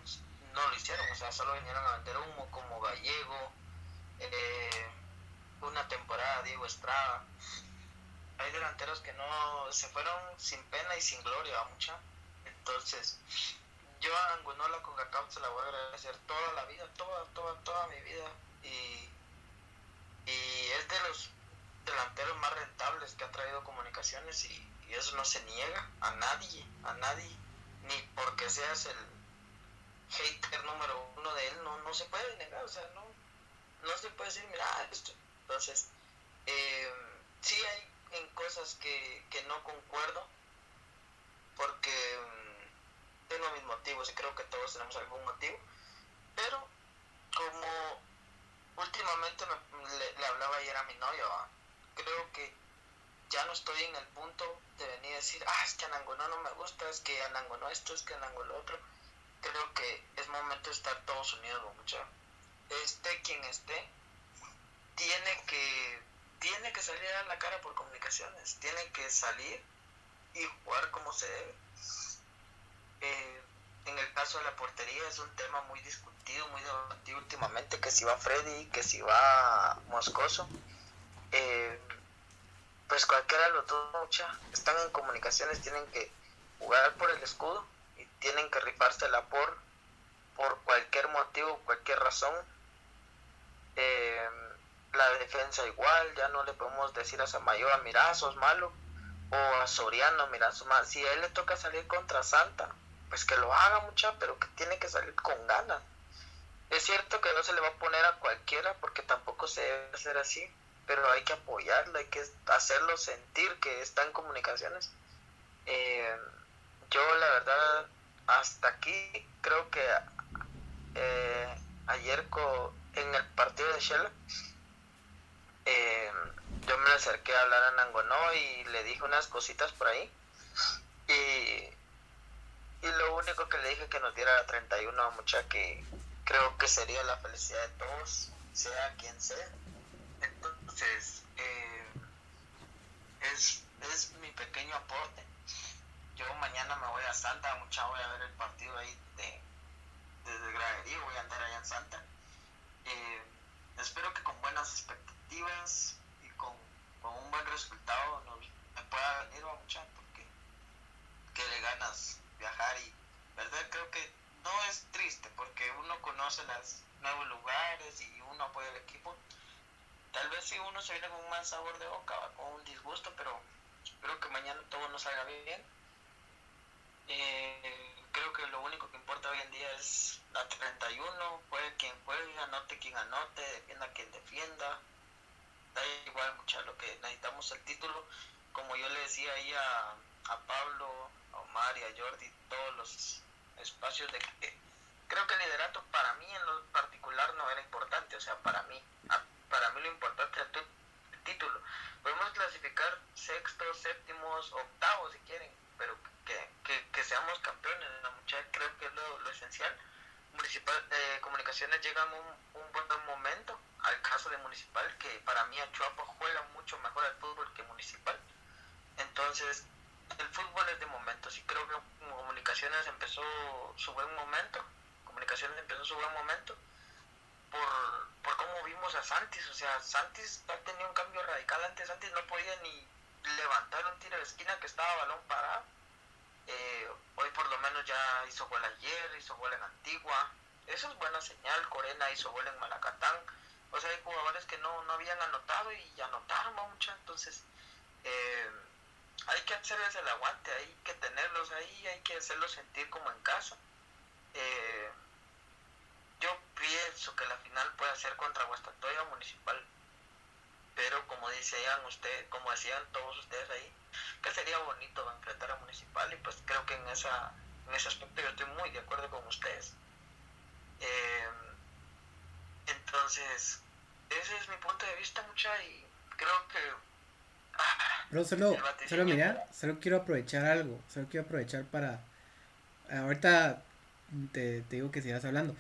no lo hicieron, o sea, solo vinieron a vender humo como Gallego, eh, una temporada Diego Estrada. Hay delanteros que no se fueron sin pena y sin gloria, mucha. Entonces, yo a Angunola con Cacao se la voy a agradecer toda la vida, toda, toda, toda mi vida. Y, y es de los delanteros más rentables que ha traído comunicaciones y, eso no se niega a nadie, a nadie, ni porque seas el, hater número uno de él, no, no se puede negar, o sea, no, no se puede decir, mira, esto. Entonces, eh, sí hay en cosas que, que no concuerdo, porque mm, tengo mis motivos y creo que todos tenemos algún motivo, pero como últimamente le, le, hablaba ayer a mi novia, creo que ya no estoy en el punto de venir a decir, ah, es que Anangonó no me gusta, es que Anangonó esto, es que Anangonó lo otro. Creo que es momento de estar todos unidos, mucho. Esté quien esté, tiene que, tiene que salir a la cara por comunicaciones, tiene que salir y jugar como se debe. Eh, en el caso de la portería es un tema muy discutido, muy debatido últimamente, que si va Freddy, que si va Moscoso. Eh, pues cualquiera dos mucha, están en comunicaciones, tienen que jugar por el escudo y tienen que rifársela por, por cualquier motivo, cualquier razón. Eh, la defensa igual, ya no le podemos decir a Samayoa, mira, sos malo, o a Soriano, mira, sos malo. Si a él le toca salir contra Santa, pues que lo haga mucha, pero que tiene que salir con ganas. Es cierto que no se le va a poner a cualquiera porque tampoco se debe hacer así, pero hay que apoyarlo, hay que hacerlo sentir que está en comunicaciones. Eh, yo la verdad, hasta aquí creo que eh, ayer en el partido de Shell, eh, yo me acerqué a hablar a Nangonó y le dije unas cositas por ahí. Y, y lo único que le dije que nos diera la 31 mucha que creo que sería la felicidad de todos, sea quien sea. Entonces, eh, es, es mi pequeño aporte. Yo mañana me voy a Santa, mucha voy a ver el partido ahí de, desde Gradería, voy a andar allá en Santa. Eh, espero que con buenas expectativas y con, un buen resultado nos, me pueda venir a mucha porque que le ganas viajar y verdad creo que no es triste porque uno conoce los nuevos lugares y uno apoya el equipo Tal vez si uno se viene con un mal sabor de boca, con un disgusto, pero espero que mañana todo nos salga bien. Eh, creo que lo único que importa hoy en día es la 31, juegue quien juegue, anote quien anote, defienda quien defienda. Da igual mucho lo que necesitamos el título. Como yo le decía ahí a, a Pablo, a Omar y a Jordi, todos los espacios de que creo que el liderato para mí en lo particular no era importante, o sea, para mí, para mí lo importante es el título. Podemos clasificar sextos, séptimos, octavos si quieren, pero que, que, que seamos campeones, la muchacha creo que es lo, esencial. Municipal, eh, comunicaciones llegan un, un buen momento al caso de Municipal, que para mí Achuapa juega mucho mejor al fútbol que Municipal. Entonces, el fútbol es de momentos y creo que Comunicaciones empezó su buen momento. Comunicaciones empezó su buen momento por, por cómo vimos a Santis. O sea, Santis ha tenido un cambio radical. Antes Santis no podía ni levantar un tiro de esquina que estaba balón parado. Eh, hoy por lo menos ya hizo gol ayer, hizo gol en Antigua. Eso es buena señal. Corena hizo gol en Malacatán. O sea, hay jugadores que no, no habían anotado y anotaron mucho. Entonces, eh, hay que hacerles el aguante, hay que tenerlos ahí, hay que hacerlos sentir como en casa. Eh, yo pienso que la final puede ser contra Guastatoya Municipal. Pero como decían usted, como decían todos ustedes ahí, que sería bonito enfrentar a Municipal y pues creo que en esa en ese aspecto yo estoy muy de acuerdo con ustedes. Eh, entonces, ese es mi punto de vista, mucha, y creo que ah, pero solo, solo mira, solo quiero aprovechar algo, solo quiero aprovechar para, ahorita te, te digo que sigas hablando,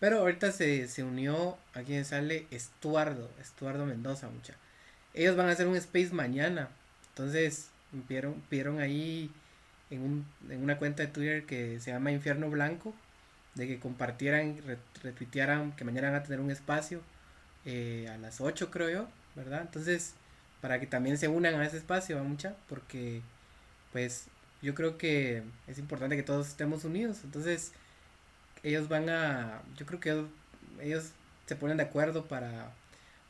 pero ahorita se, se unió a quien sale Estuardo, Estuardo Mendoza, mucha. Ellos van a hacer un space mañana. Entonces, vieron, vieron ahí en, un, en una cuenta de Twitter que se llama Infierno Blanco, de que compartieran, retuitearan que mañana van a tener un espacio eh, a las 8, creo yo, ¿verdad? Entonces, para que también se unan a ese espacio, ¿va mucha? Porque, pues, yo creo que es importante que todos estemos unidos. Entonces, ellos van a, yo creo que ellos, se ponen de acuerdo para,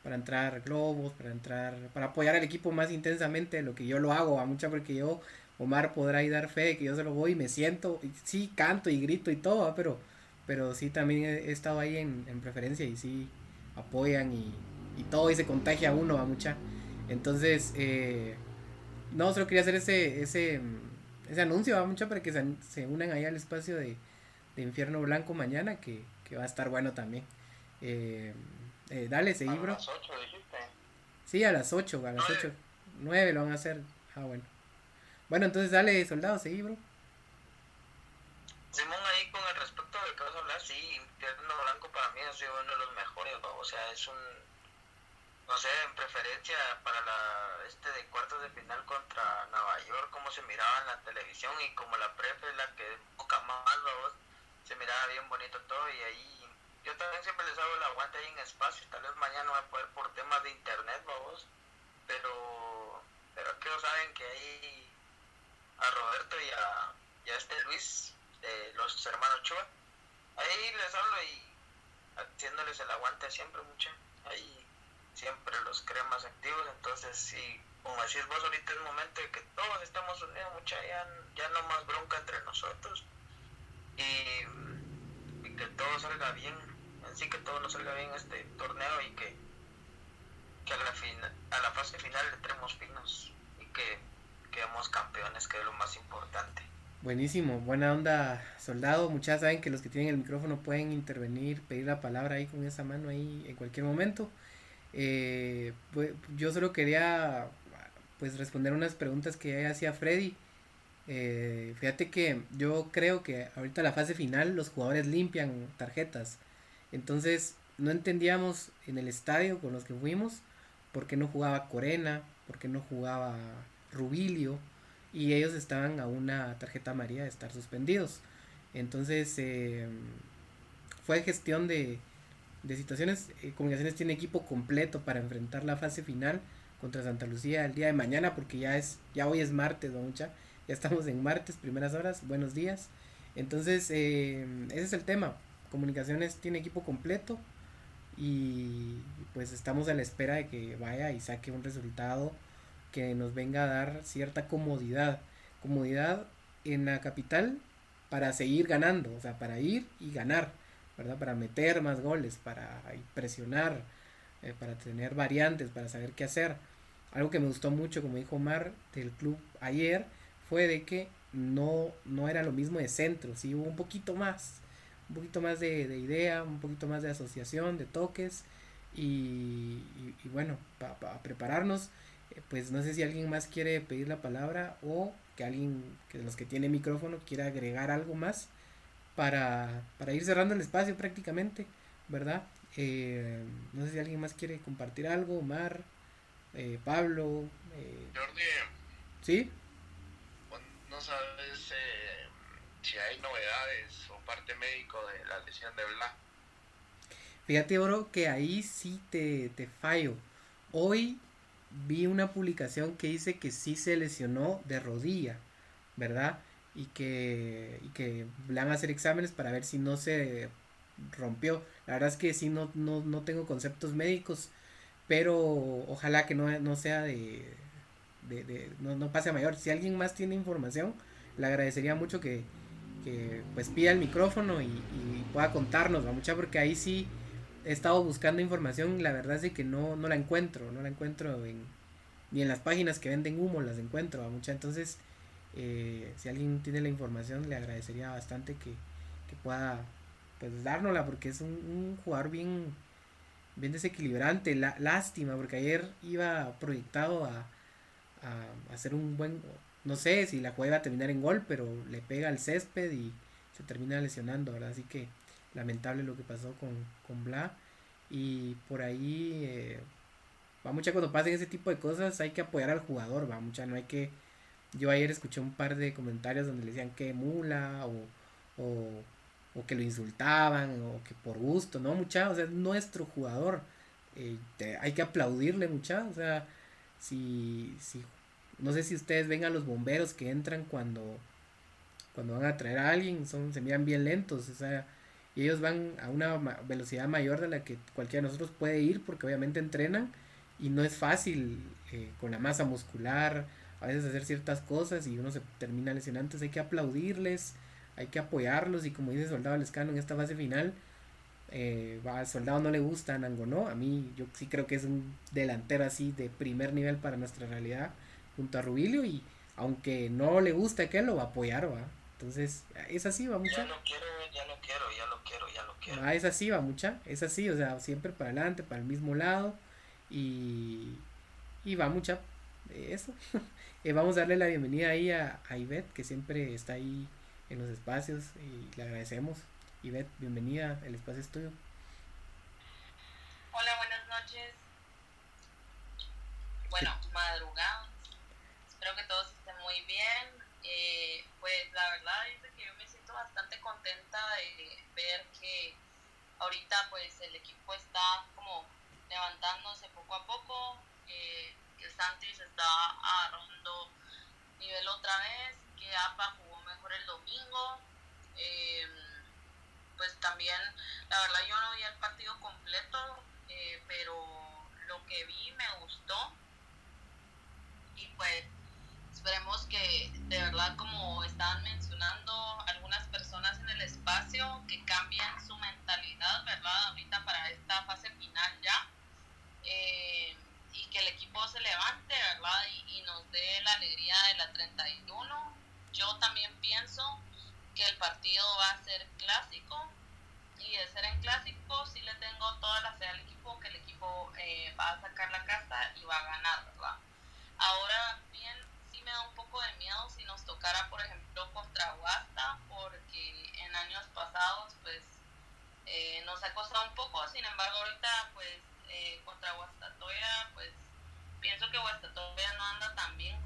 para entrar globos, para entrar, para apoyar al equipo más intensamente lo que yo lo hago, a mucha porque yo, Omar podrá ahí dar fe que yo se lo voy y me siento, y sí, canto y grito y todo, pero, pero sí también he, estado ahí en, en preferencia y sí apoyan y, y todo y se contagia a uno, va mucha. Entonces, eh, no, solo quería hacer ese, ese, ese anuncio, va mucho para que se, se unan ahí al espacio de, de Infierno Blanco mañana, que, que va a estar bueno también. Eh, eh, dale, seguí, A bro. las 8 dijiste. Sí, a las 8, a las Nueve. 8. 9 lo van a hacer. Ah, bueno. Bueno, entonces dale, soldado, seguí, bro. Simón, ahí con el respecto del que vas a hablar, sí, Infierno Blanco para mí ha sido uno de los mejores, ¿no? o sea, es un, no sé, en preferencia para la, este de cuartos de final contra Nueva York, como se miraba en la televisión y como la prefe es la que poca más, ¿no? Se miraba bien bonito todo y ahí, yo también siempre les hago el aguante ahí en espacio, tal vez mañana no voy a poder por temas de internet, vamos, pero, pero que saben que ahí a Roberto y a, a este Luis, de los hermanos Chua. Ahí les hablo y haciéndoles el aguante siempre mucho. Ahí siempre los cremas activos. Entonces, sí, como decís vos, ahorita es el momento de que todos estamos unidos, mucha, ya, ya no más bronca entre nosotros. Y, y que todo salga bien. Así que todo nos salga bien este torneo y que, que a, la fina- a la fase final le entremos finos y que quedemos campeones, que es lo más importante. Buenísimo, buena onda, soldado. Muchas saben que los que tienen el micrófono pueden intervenir, pedir la palabra ahí con esa mano ahí en cualquier momento. Eh, pues, yo solo quería pues responder unas preguntas que hacía Freddy. Eh, fíjate que yo creo que ahorita la fase final los jugadores limpian tarjetas. Entonces no entendíamos en el estadio con los que fuimos por qué no jugaba Corena, por qué no jugaba Rubilio y ellos estaban a una tarjeta amarilla de estar suspendidos. Entonces eh, fue gestión de, de situaciones. eh, Comunicaciones tiene equipo completo para enfrentar la fase final contra Santa Lucía el día de mañana porque ya es ya hoy es martes, don Mucha. Estamos en martes, primeras horas. Buenos días. Entonces eh, ese es el tema. Comunicaciones tiene equipo completo y pues estamos a la espera de que vaya y saque un resultado que nos venga a dar cierta comodidad. Comodidad en la capital para seguir ganando, o sea, para ir y ganar, ¿verdad? Para meter más goles, para presionar, eh, para tener variantes, para saber qué hacer. Algo que me gustó mucho, como dijo Omar, del club ayer, fue de que no, no era lo mismo de centro, sí hubo un poquito más, un poquito más de, de idea, un poquito más de asociación, de toques, y, y- y bueno, para prepararnos, eh, pues no sé si alguien más quiere pedir la palabra o que alguien que de los que tiene micrófono quiera agregar algo más para, para ir cerrando el espacio prácticamente, ¿verdad? Eh, no sé si alguien más quiere compartir algo, Omar, eh, Pablo, eh, Jordi, ¿sí? ¿Vos ¿no sabes eh, si hay novedades o parte médico de la lesión de Bla? Fíjate, bro, que ahí sí te, te fallo. Hoy vi una publicación que dice que sí se lesionó de rodilla, ¿verdad? Y que, y que le van a hacer exámenes para ver si no se rompió. La verdad es que sí, no, no, no tengo conceptos médicos, pero ojalá que no, no sea de, de, no, pase a mayor. Si alguien más tiene información, le agradecería mucho que, pues pida el micrófono y, pueda contarnos, mucha, porque ahí sí he estado buscando información la verdad es que no, no la encuentro, no la encuentro en, ni en las páginas que venden humo las encuentro, mucha, entonces eh, si alguien tiene la información le agradecería bastante que, pueda pues dárnosla porque es un, jugador bien bien desequilibrante, lástima porque ayer iba proyectado a, a hacer un buen no sé si la jugada iba a terminar en gol, pero le pega al césped y se termina lesionando, ¿verdad? Así que lamentable lo que pasó con, con Bla. Y por ahí, eh, va mucha cuando pasen ese tipo de cosas, hay que apoyar al jugador, va mucha, no hay que... Yo ayer escuché un par de comentarios donde le decían que mula o, o, que lo insultaban o que por gusto, ¿no? Mucha, o sea, es nuestro jugador. eh, hay que aplaudirle, mucha, o sea, si, si no sé si ustedes ven a los bomberos que entran cuando cuando van a traer a alguien, son se miran bien lentos, o sea, y ellos van a una ma- velocidad mayor de la que cualquiera de nosotros puede ir porque obviamente entrenan y no es fácil eh, con la masa muscular a veces hacer ciertas cosas y uno se termina lesionando, hay que aplaudirles, hay que apoyarlos y como dice Soldado Lescano en esta fase final, eh, a Soldado no le gusta Nango, ¿no? A mí yo sí creo que es un delantero así de primer nivel para nuestra realidad junto a Rubilio y aunque no le gusta que él lo va a apoyar, ¿va? Entonces, es así, va mucha. Ya lo quiero, ya lo quiero, ya lo quiero, ya lo quiero. Ah, es así, va mucha, es así, o sea, siempre para adelante, para el mismo lado y, y va mucha, eso. Eh, vamos a darle la bienvenida ahí a, a Ivette, que siempre está ahí en los espacios y le agradecemos. Ivette, bienvenida, el espacio es tuyo. Hola, buenas noches. Bueno, madrugada. Espero que todos estén muy bien. Eh, pues la verdad es que yo me siento bastante contenta de ver que ahorita pues el equipo está como levantándose poco a poco, que Santi se está agarrando nivel otra vez, que APA jugó mejor el domingo. Eh, pues también, la verdad yo no vi el partido completo, eh, pero lo que vi me gustó. Y pues esperemos que de verdad como estaban mencionando algunas personas en el espacio, que cambien su mentalidad, ¿verdad? Ahorita para esta fase final ya. Eh, y que el equipo se levante, ¿verdad? Y, nos dé la alegría de la 31. Yo también pienso que el partido va a ser clásico y de ser en clásico sí le tengo toda la fe al equipo que el equipo eh, va a sacar la casa y va a ganar, ¿verdad? Ahora bien, sí me da un poco de miedo si nos tocara, por ejemplo, contra Huasta, porque en años pasados pues eh, nos ha costado un poco, sin embargo ahorita pues eh, contra Guastatoya pues pienso que Guastatoya no anda tan bien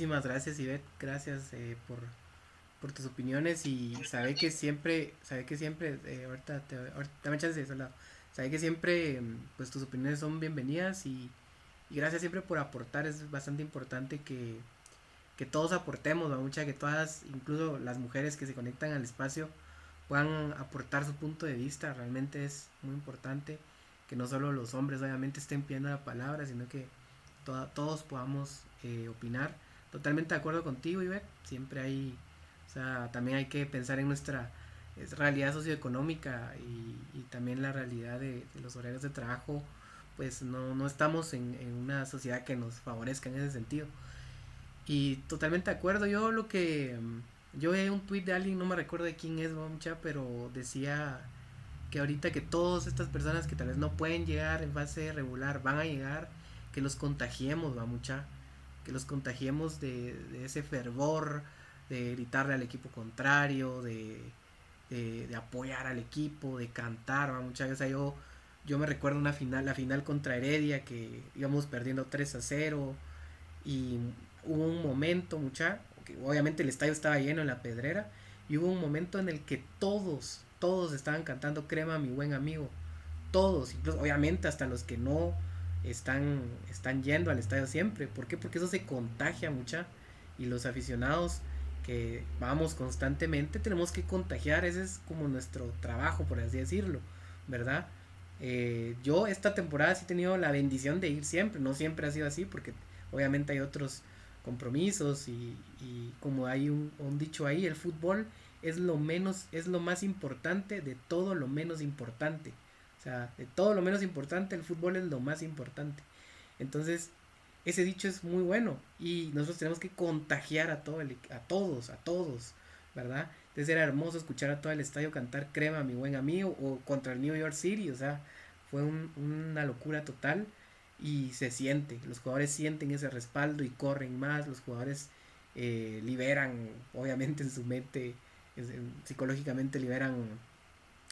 Muchísimas gracias, Ivette. Gracias eh, por, por tus opiniones y sabe que siempre, sabe que siempre, eh, ahorita, te, ahorita dame chance de lado. Sabe que siempre, pues tus opiniones son bienvenidas y, gracias siempre por aportar. Es bastante importante que, que todos aportemos, mucha que todas, incluso las mujeres que se conectan al espacio, puedan aportar su punto de vista. Realmente es muy importante que no solo los hombres obviamente estén pidiendo la palabra, sino que todos podamos eh, opinar. Totalmente de acuerdo contigo, Ivette. Siempre hay, o sea, también hay que pensar en nuestra, es realidad socioeconómica y, también la realidad de, los horarios de trabajo, pues no, no estamos en, una sociedad que nos favorezca en ese sentido. Y totalmente de acuerdo, yo lo que, yo vi un tweet de alguien, no me recuerdo de quién es, mucha, pero decía que ahorita que todas estas personas que tal vez no pueden llegar en fase regular van a llegar, que los contagiemos, va que los contagiemos de, ese fervor, de gritarle al equipo contrario, de, de, apoyar al equipo, de cantar, muchas veces yo, yo me recuerdo una final, la final contra Heredia que íbamos perdiendo 3 a 0 y hubo un momento, mucha, que obviamente el estadio estaba lleno en la pedrera y hubo un momento en el que todos, todos estaban cantando Crema, mi buen amigo, todos, incluso obviamente hasta los que no están, están yendo al estadio siempre, ¿por qué? Porque eso se contagia mucha y los aficionados que vamos constantemente, tenemos que contagiar, ese es como nuestro trabajo, por así decirlo, ¿verdad? Eh, yo esta temporada sí he tenido la bendición de ir siempre, no siempre ha sido así, porque obviamente hay otros compromisos y, como hay un, un, dicho ahí, el fútbol es lo menos, es lo más importante de todo lo menos importante. O sea, de todo lo menos importante, el fútbol es lo más importante. Entonces, ese dicho es muy bueno y nosotros tenemos que contagiar a, todo a todos, a todos, ¿verdad? Entonces era hermoso escuchar a todo el estadio cantar Crema, mi buen amigo, o contra el New York City, o sea, fue una locura total y se siente, los jugadores sienten ese respaldo y corren más, los jugadores eh, liberan, obviamente en su mente, psicológicamente liberan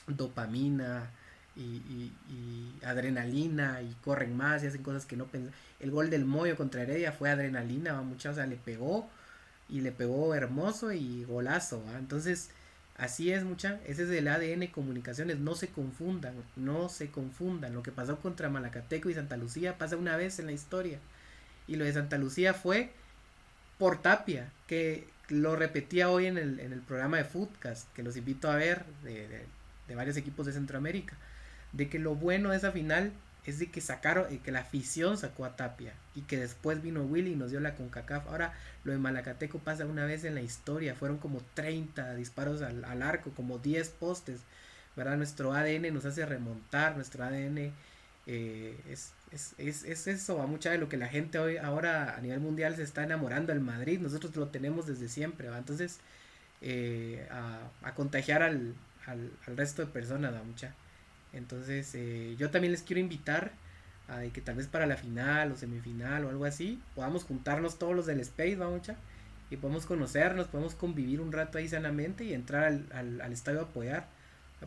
dopamina, y, adrenalina y corren más y hacen cosas que no pensan. El gol del Moyo contra Heredia fue adrenalina, va mucha, o sea, le pegó y le pegó hermoso y golazo, entonces así es mucha, ese es el ADN comunicaciones, no se confundan, no se confundan, lo que pasó contra Malacateco y Santa Lucía pasa una vez en la historia. Y lo de Santa Lucía fue por Tapia, que lo repetía hoy en el, en el programa de Foodcast, que los invito a ver de, de varios equipos de Centroamérica de que lo bueno de esa final es de que sacaron, eh, que la afición sacó a Tapia y que después vino Willy y nos dio la CONCACAF. Ahora lo de Malacateco pasa una vez en la historia, fueron como 30 disparos al, arco, como 10 postes, ¿verdad? Nuestro ADN nos hace remontar, nuestro ADN eh, es, es, es, es, eso, a mucha de lo que la gente hoy ahora a nivel mundial se está enamorando del Madrid, nosotros lo tenemos desde siempre, Entonces, eh, a, contagiar al, al, al, resto de personas, a mucha. Entonces, eh, yo también les quiero invitar a que tal vez para la final o semifinal o algo así, podamos juntarnos todos los del Space, vamos, y podemos conocernos, podemos convivir un rato ahí sanamente y entrar al, al, estadio a apoyar.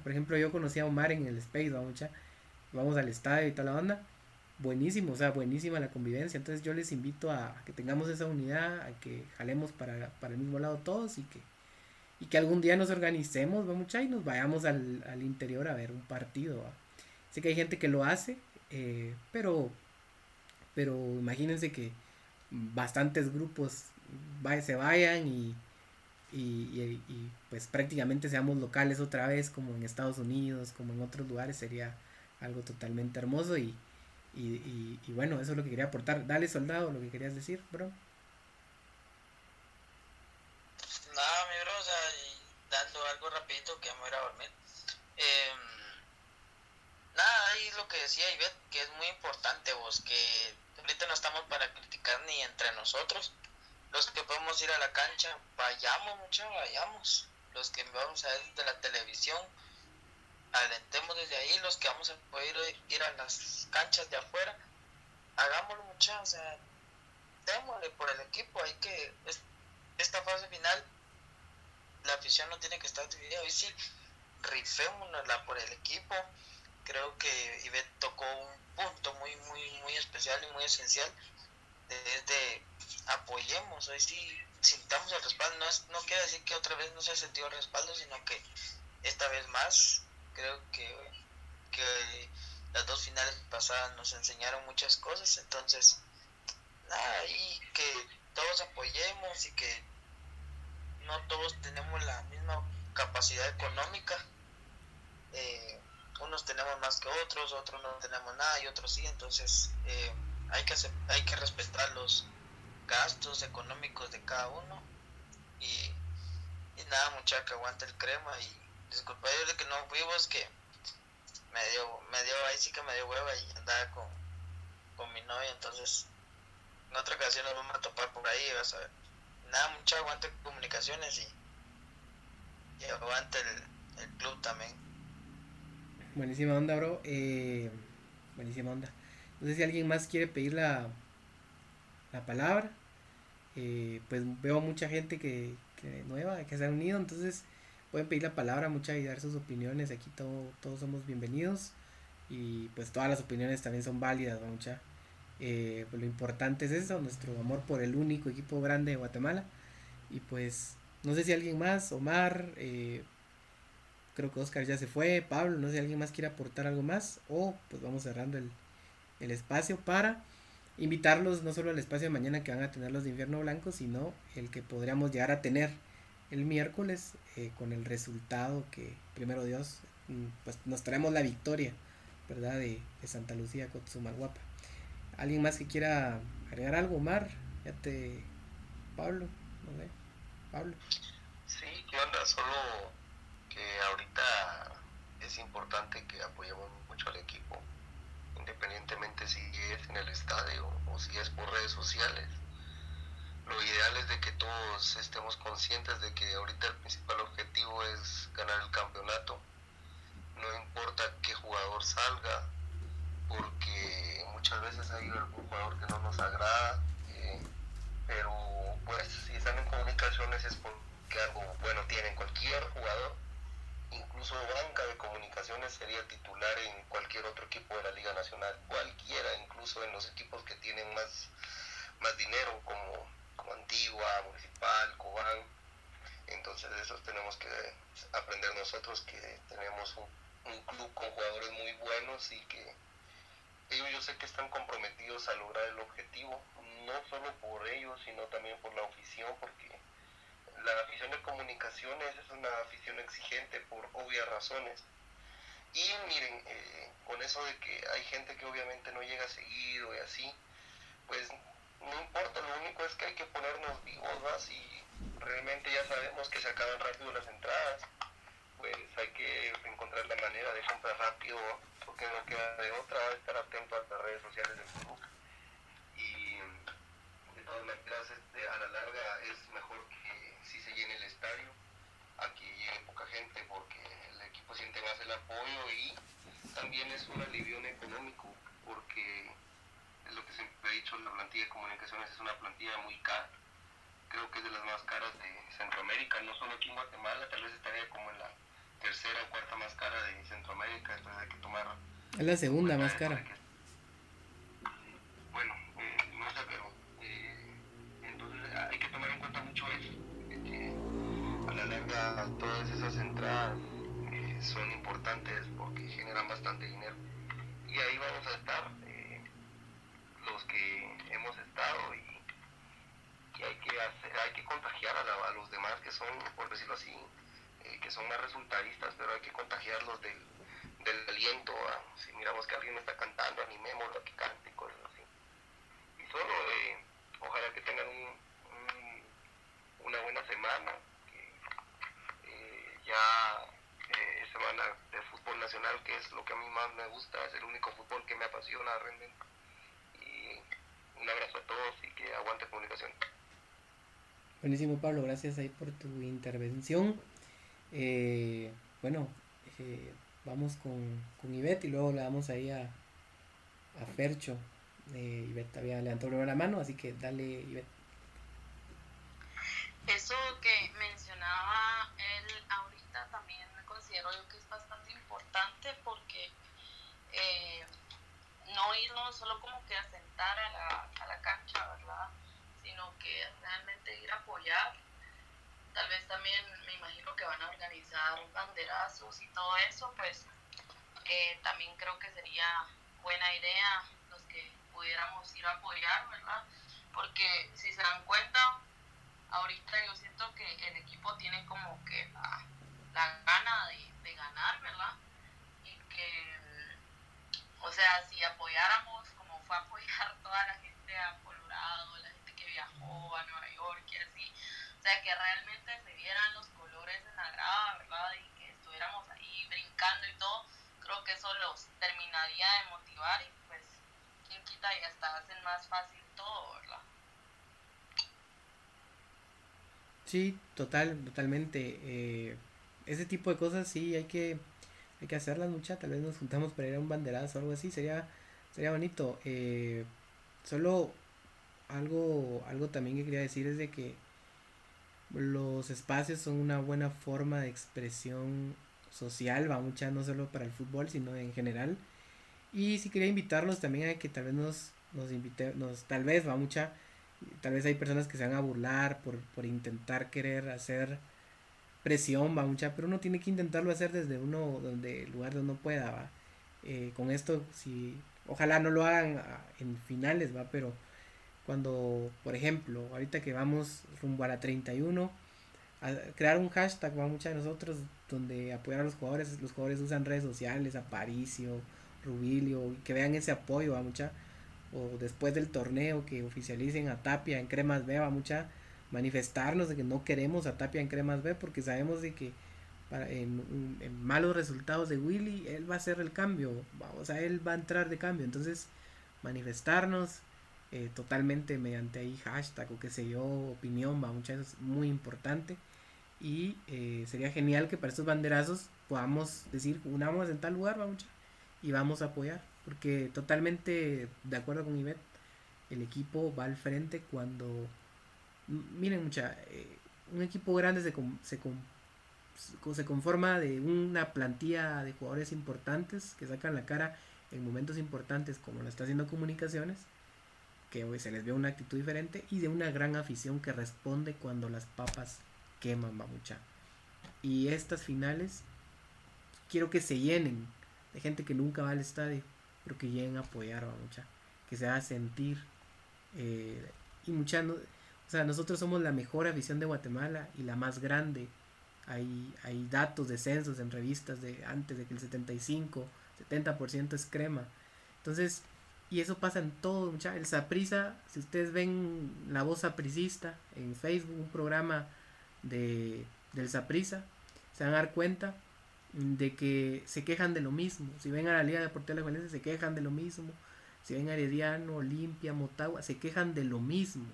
por ejemplo, yo conocí a Omar en el Space, vamos, vamos al estadio y tal la. Buenísimo, o sea, buenísima la convivencia. Entonces yo les invito a, que tengamos esa unidad, a que jalemos para, para el mismo lado todos y que y que algún día nos organicemos, vamos y nos vayamos al, al, interior a ver un partido. Sé que hay gente que lo hace, eh, pero, pero imagínense que bastantes grupos se vayan y, y, y, pues prácticamente seamos locales otra vez, como en Estados Unidos, como en otros lugares, sería algo totalmente hermoso y, y, y bueno, eso es lo que quería aportar. Dale, soldado, lo que querías decir, bro. Nada, mi bro, o sea, dando algo rapidito que me voy a dormir. Eh, nada, ahí lo que decía Ivette, que es muy vos, que ahorita no estamos para criticar ni entre nosotros. Los que podemos ir a la cancha, vayamos mucho, vayamos. Los que vamos a ver de la televisión, alentemos desde ahí. Los que vamos a poder ir a las canchas de afuera, hagámoslo mucho, o démosle por el equipo. Hay que, esta fase final la afición no tiene que estar dividida. Hoy sí, rifémonosla por el equipo. Creo que Ivette tocó un punto muy, muy, muy especial y muy esencial. Desde apoyemos, hoy sí sintamos el respaldo. No, es, no quiere decir que otra vez no se ha sentido el respaldo, sino que esta vez más. Creo que, que las dos finales pasadas nos enseñaron muchas cosas. Entonces, nada, y que todos apoyemos y que no todos tenemos la misma capacidad económica. Eh, unos tenemos más que otros, otros no tenemos nada y otros sí, entonces eh, hay, que hay que respetar los gastos económicos de cada uno y, nada muchacha aguante el crema y, disculpa yo de que no fuimos, que me dio, me dio, me dio hueva y andaba con, con mi novia, entonces en otra ocasión nos vamos a topar por ahí, vas a ver. Nada, mucho aguante comunicaciones y, y aguante el, el club también. Buenísima onda, bro. Eh, buenísima onda. No sé si alguien más quiere pedir la, la palabra. Eh, pues veo mucha gente que, que nueva, que se ha unido, entonces pueden pedir la palabra, muchas y dar sus opiniones. Aquí todo, todos somos bienvenidos y pues todas las opiniones también son válidas, mucha. Eh, pues lo importante es eso, nuestro amor por el único equipo grande de Guatemala. Y pues no sé si alguien más, Omar, eh, creo que Oscar ya se fue, Pablo, no sé si alguien más quiere aportar algo más o pues vamos cerrando el, el espacio para invitarlos no solo al espacio de mañana que van a tener los de invierno blanco, sino el que podríamos llegar a tener el miércoles eh, con el resultado que primero Dios mm, pues nos traemos la victoria verdad de, de Santa Lucía con Sumaguapa alguien más que quiera agregar algo Omar ya te Pablo no sé Pablo. Sí qué onda solo que ahorita es importante que apoyemos mucho al equipo independientemente si es en el estadio o si es por redes sociales lo ideal es de que todos estemos conscientes de que ahorita el principal objetivo es ganar el campeonato. No importa qué jugador salga, porque muchas veces hay algún jugador que no nos agrada, eh, pero pues si están en comunicaciones es porque algo bueno tienen cualquier jugador. Incluso banca de comunicaciones sería titular en cualquier otro equipo de la Liga Nacional, cualquiera, incluso en los equipos que tienen más, más dinero como como Antigua, Municipal, Cobán. Entonces eso tenemos que aprender nosotros que tenemos un, un, club con jugadores muy buenos y que ellos yo sé que están comprometidos a lograr el objetivo, no solo por ellos, sino también por la afición, porque la afición de comunicaciones es una afición exigente por obvias razones. Y miren, eh, con eso de que hay gente que obviamente no llega seguido y así, pues no importa, lo único es que hay que ponernos vivos, ¿no? Si realmente ya sabemos que se acaban rápido las entradas, pues hay que encontrar la manera de comprar rápido, porque no queda de otra, estar atento a las redes sociales del club. Y de todas maneras, este, a la larga es mejor que si se llene el estadio, aquí llegue poca gente, porque el equipo siente más el apoyo y también es un alivio económico, porque es lo que siempre he dicho, la plantilla de comunicaciones es una plantilla muy cara. Creo que es de las más caras de Centroamérica, no solo aquí en Guatemala, tal vez estaría como en la tercera o cuarta más cara de Centroamérica, entonces hay que tomar... Es la segunda más cara eh, no sé, pero eh, entonces hay que tomar en cuenta mucho eso, que la todas esas entradas eh, son importantes porque generan bastante dinero. Y ahí vamos a estar los que hemos estado y que hay que hacer, hay que contagiar a, a los demás que son, por decirlo así, eh, que son más resultadistas, pero hay que contagiarlos del, del aliento. A, si miramos que alguien está cantando, animémoslo a que cante y cosas así. Y solo, eh, ojalá que tengan un, un, una buena semana, eh, ya eh, semana de fútbol nacional, que es lo que a mí más me gusta, es el único fútbol que me apasiona realmente un abrazo a todos y que aguante comunicación. Buenísimo Pablo, gracias ahí por tu intervención. Eh, bueno, eh, vamos con, con Ivette y luego le damos ahí a, a Fercho. Eh, Ivette había levantado la mano, así que dale Ivette. Eso que mencionaba él ahorita también considero yo que es bastante importante porque eh, no irnos solo como que a sentar a la, a la cancha, ¿verdad? Sino que realmente ir a apoyar. Tal vez también me imagino que van a organizar banderazos y todo eso, pues eh, también creo que sería buena idea los que pudiéramos ir a apoyar, ¿verdad? Porque si se dan cuenta, ahorita yo siento que el equipo tiene como que la, la gana de, de ganar, ¿verdad? Y que o sea, si apoyáramos como fue apoyar toda la gente a Colorado, la gente que viajó a Nueva York y así, o sea, que realmente se vieran los colores en la grada, ¿verdad? Y que estuviéramos que eso los terminaría de motivar y pues, quien quita y hasta hacen más fácil todo, ¿verdad? Sí, total, totalmente. Eh, ese tipo de cosas sí hay que, hay que hacerlas mucha. Tal vez nos juntamos para ir a un banderazo o algo así. Sería, sería bonito. Eh, solo algo, algo también que quería decir es de que los espacios son una buena forma de expresión social, va mucha, no solo para el fútbol, sino en general. Y si quería invitarlos también a que tal vez nos, nos invite, nos, tal vez va mucha, tal vez hay personas que se van a burlar por, por intentar querer hacer presión, va mucha, pero uno tiene que intentarlo hacer desde uno, donde el lugar donde uno pueda, va. Eh, con esto, si, ojalá no lo hagan en finales, va, pero cuando, por ejemplo, ahorita que vamos rumbo a la 31, a crear un hashtag, va mucha de nosotros, donde apoyar a los jugadores, los jugadores usan redes sociales, Aparicio, Rubilio, que vean ese apoyo, va mucha, o después del torneo que oficialicen a Tapia en Cremas B, va mucha, manifestarnos de que no queremos a Tapia en Cremas B, porque sabemos de que en, malos resultados de Willy, él va a hacer el cambio, o sea, él va a entrar de cambio, entonces manifestarnos, eh, totalmente mediante ahí hashtag o qué sé yo, opinión, va, muchas veces muy importante. Y eh, sería genial que para estos banderazos podamos decir, unamos en tal lugar, va mucha, y vamos a apoyar. Porque totalmente de acuerdo con Ivette, el equipo va al frente cuando, miren mucha, eh, un equipo grande se, se, se conforma de una plantilla de jugadores importantes que sacan la cara en momentos importantes como lo está haciendo comunicaciones que hoy se les ve una actitud diferente y de una gran afición que responde cuando las papas queman, mucha Y estas finales quiero que se llenen de gente que nunca va al estadio, pero que lleguen a apoyar, mucha que se haga sentir. Eh, y mucha, o sea, nosotros somos la mejor afición de Guatemala y la más grande. Hay, hay datos de censos en revistas de antes de que el 75, 70% es crema. Entonces, y eso pasa en todo, mucha. El Saprisa, si ustedes ven la voz sapricista en Facebook, un programa de, del Saprisa, se van a dar cuenta de que se quejan de lo mismo. Si ven a la Liga Deportiva de la se quejan de lo mismo. Si ven a Herediano, Olimpia, Motagua, se quejan de lo mismo.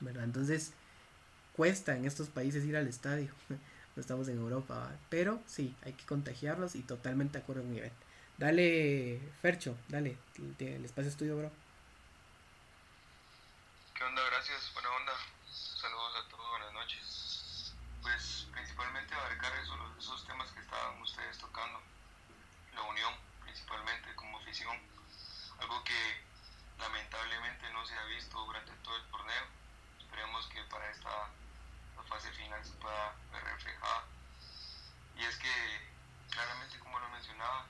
¿Verdad? Entonces, cuesta en estos países ir al estadio. no estamos en Europa, pero sí, hay que contagiarlos y totalmente de acuerdo con Ivette. Dale, Fercho, dale, el espacio es tuyo, bro. ¿Qué onda? Gracias, buena onda. Saludos a todos, buenas noches. Pues principalmente abarcar esos, esos temas que estaban ustedes tocando. La unión, principalmente como afición. Algo que lamentablemente no se ha visto durante todo el torneo. Esperemos que para esta fase final se pueda ver reflejada. Y es que, claramente, como lo mencionabas,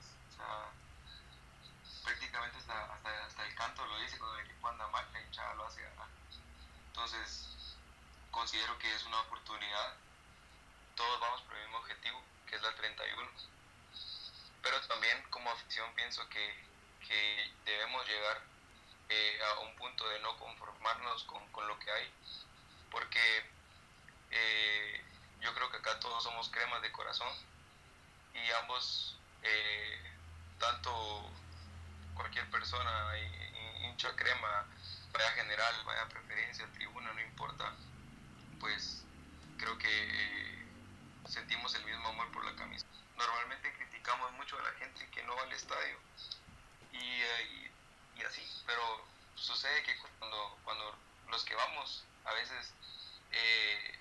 prácticamente hasta, hasta, hasta, el canto lo dice, cuando el equipo anda mal, la hinchada lo hace Entonces, considero que es una oportunidad. Todos vamos por el mismo objetivo, que es la 31. Pero también como afición pienso que, que debemos llegar eh, a un punto de no conformarnos con, con lo que hay, porque eh, yo creo que acá todos somos cremas de corazón y ambos eh, tanto cualquier persona, hincha crema, vaya general, vaya preferencia, tribuna, no importa, pues creo que eh, sentimos el mismo amor por la camisa. Normalmente criticamos mucho a la gente que no va al estadio y, y, así, pero sucede que cuando, cuando los que vamos, a veces eh,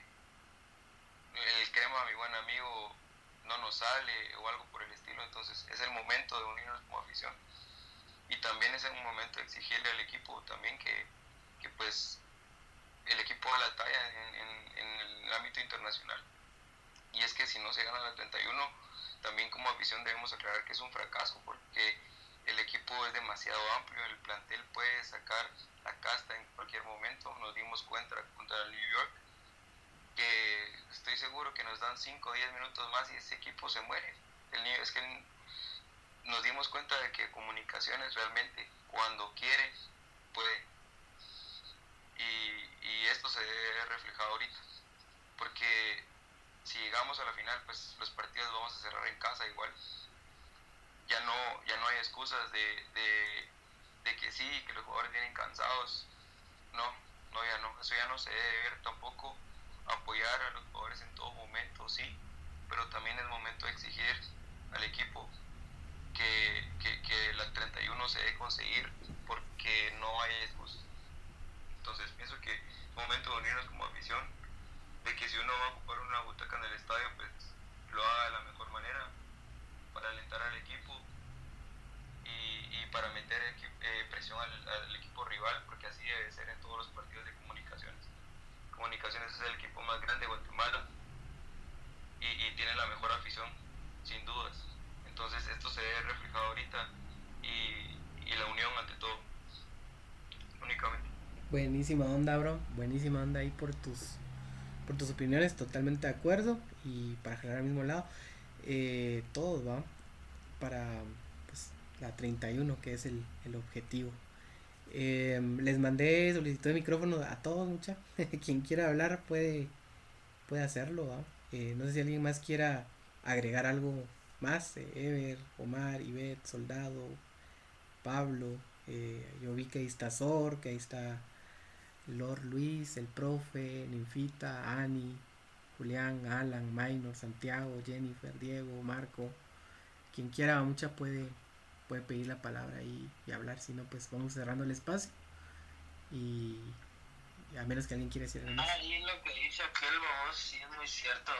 el crema, mi buen amigo, no nos sale o algo por el estilo, entonces es el momento de unirnos como afición. Y también es un momento de exigirle al equipo también que, que pues el equipo de la talla en, en, el ámbito internacional. Y es que si no se gana la 31, también como afición debemos aclarar que es un fracaso porque el equipo es demasiado amplio, el plantel puede sacar la casta en cualquier momento. Nos dimos cuenta contra New York estoy seguro que nos dan 5 o 10 minutos más y ese equipo se muere. El es que nos dimos cuenta de que comunicaciones realmente cuando quiere puede. Y, y esto se ve reflejado ahorita. Porque si llegamos a la final, pues los partidos vamos a cerrar en casa igual. Ya no, ya no hay excusas de, de, que sí, que los jugadores vienen cansados. No, no, ya no, eso ya no se debe ver tampoco. Apoyar a los jugadores en todo momento, sí, pero también es momento de exigir al equipo que, que, que la 31 se debe conseguir porque no hay excusas. Entonces pienso que es momento de unirnos como afición, de que si uno va a ocupar una butaca en el estadio, pues lo haga de la mejor manera para alentar al equipo y, y para meter eh, presión al, al, equipo rival, porque así debe ser en todos los partidos de comunicaciones. Comunicaciones es el equipo más grande de Guatemala y, y tiene la mejor afición, sin dudas. Entonces esto se ve reflejado ahorita y, y la unión ante todo, únicamente. Buenísima onda, bro. Buenísima onda ahí por tus por tus opiniones, totalmente de acuerdo. Y para generar al mismo lado, eh, todos, ¿va? Para pues, la 31, que es el, objetivo. Eh, les mandé solicitud de micrófono a todos, mucha. Quien quiera hablar puede, puede hacerlo. Eh, no sé si alguien más quiera agregar algo más. Ever, Omar, Ivette, Soldado, Pablo. yo vi que ahí está Zor, que ahí está Lord Luis, el profe, Ninfita, Ani, Julián, Alan, Minor, Santiago, Jennifer, Diego, Marco, quien quiera, mucha puede, puede pedir la palabra y, hablar, si no, pues vamos cerrando el espacio. Y, a menos que alguien quiera decir algo más. Ah, y lo que dice aquel vos, sí es muy cierto.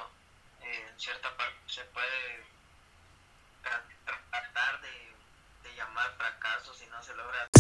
Eh, en cierta parte se puede tratar de llamar fracaso si no se logra.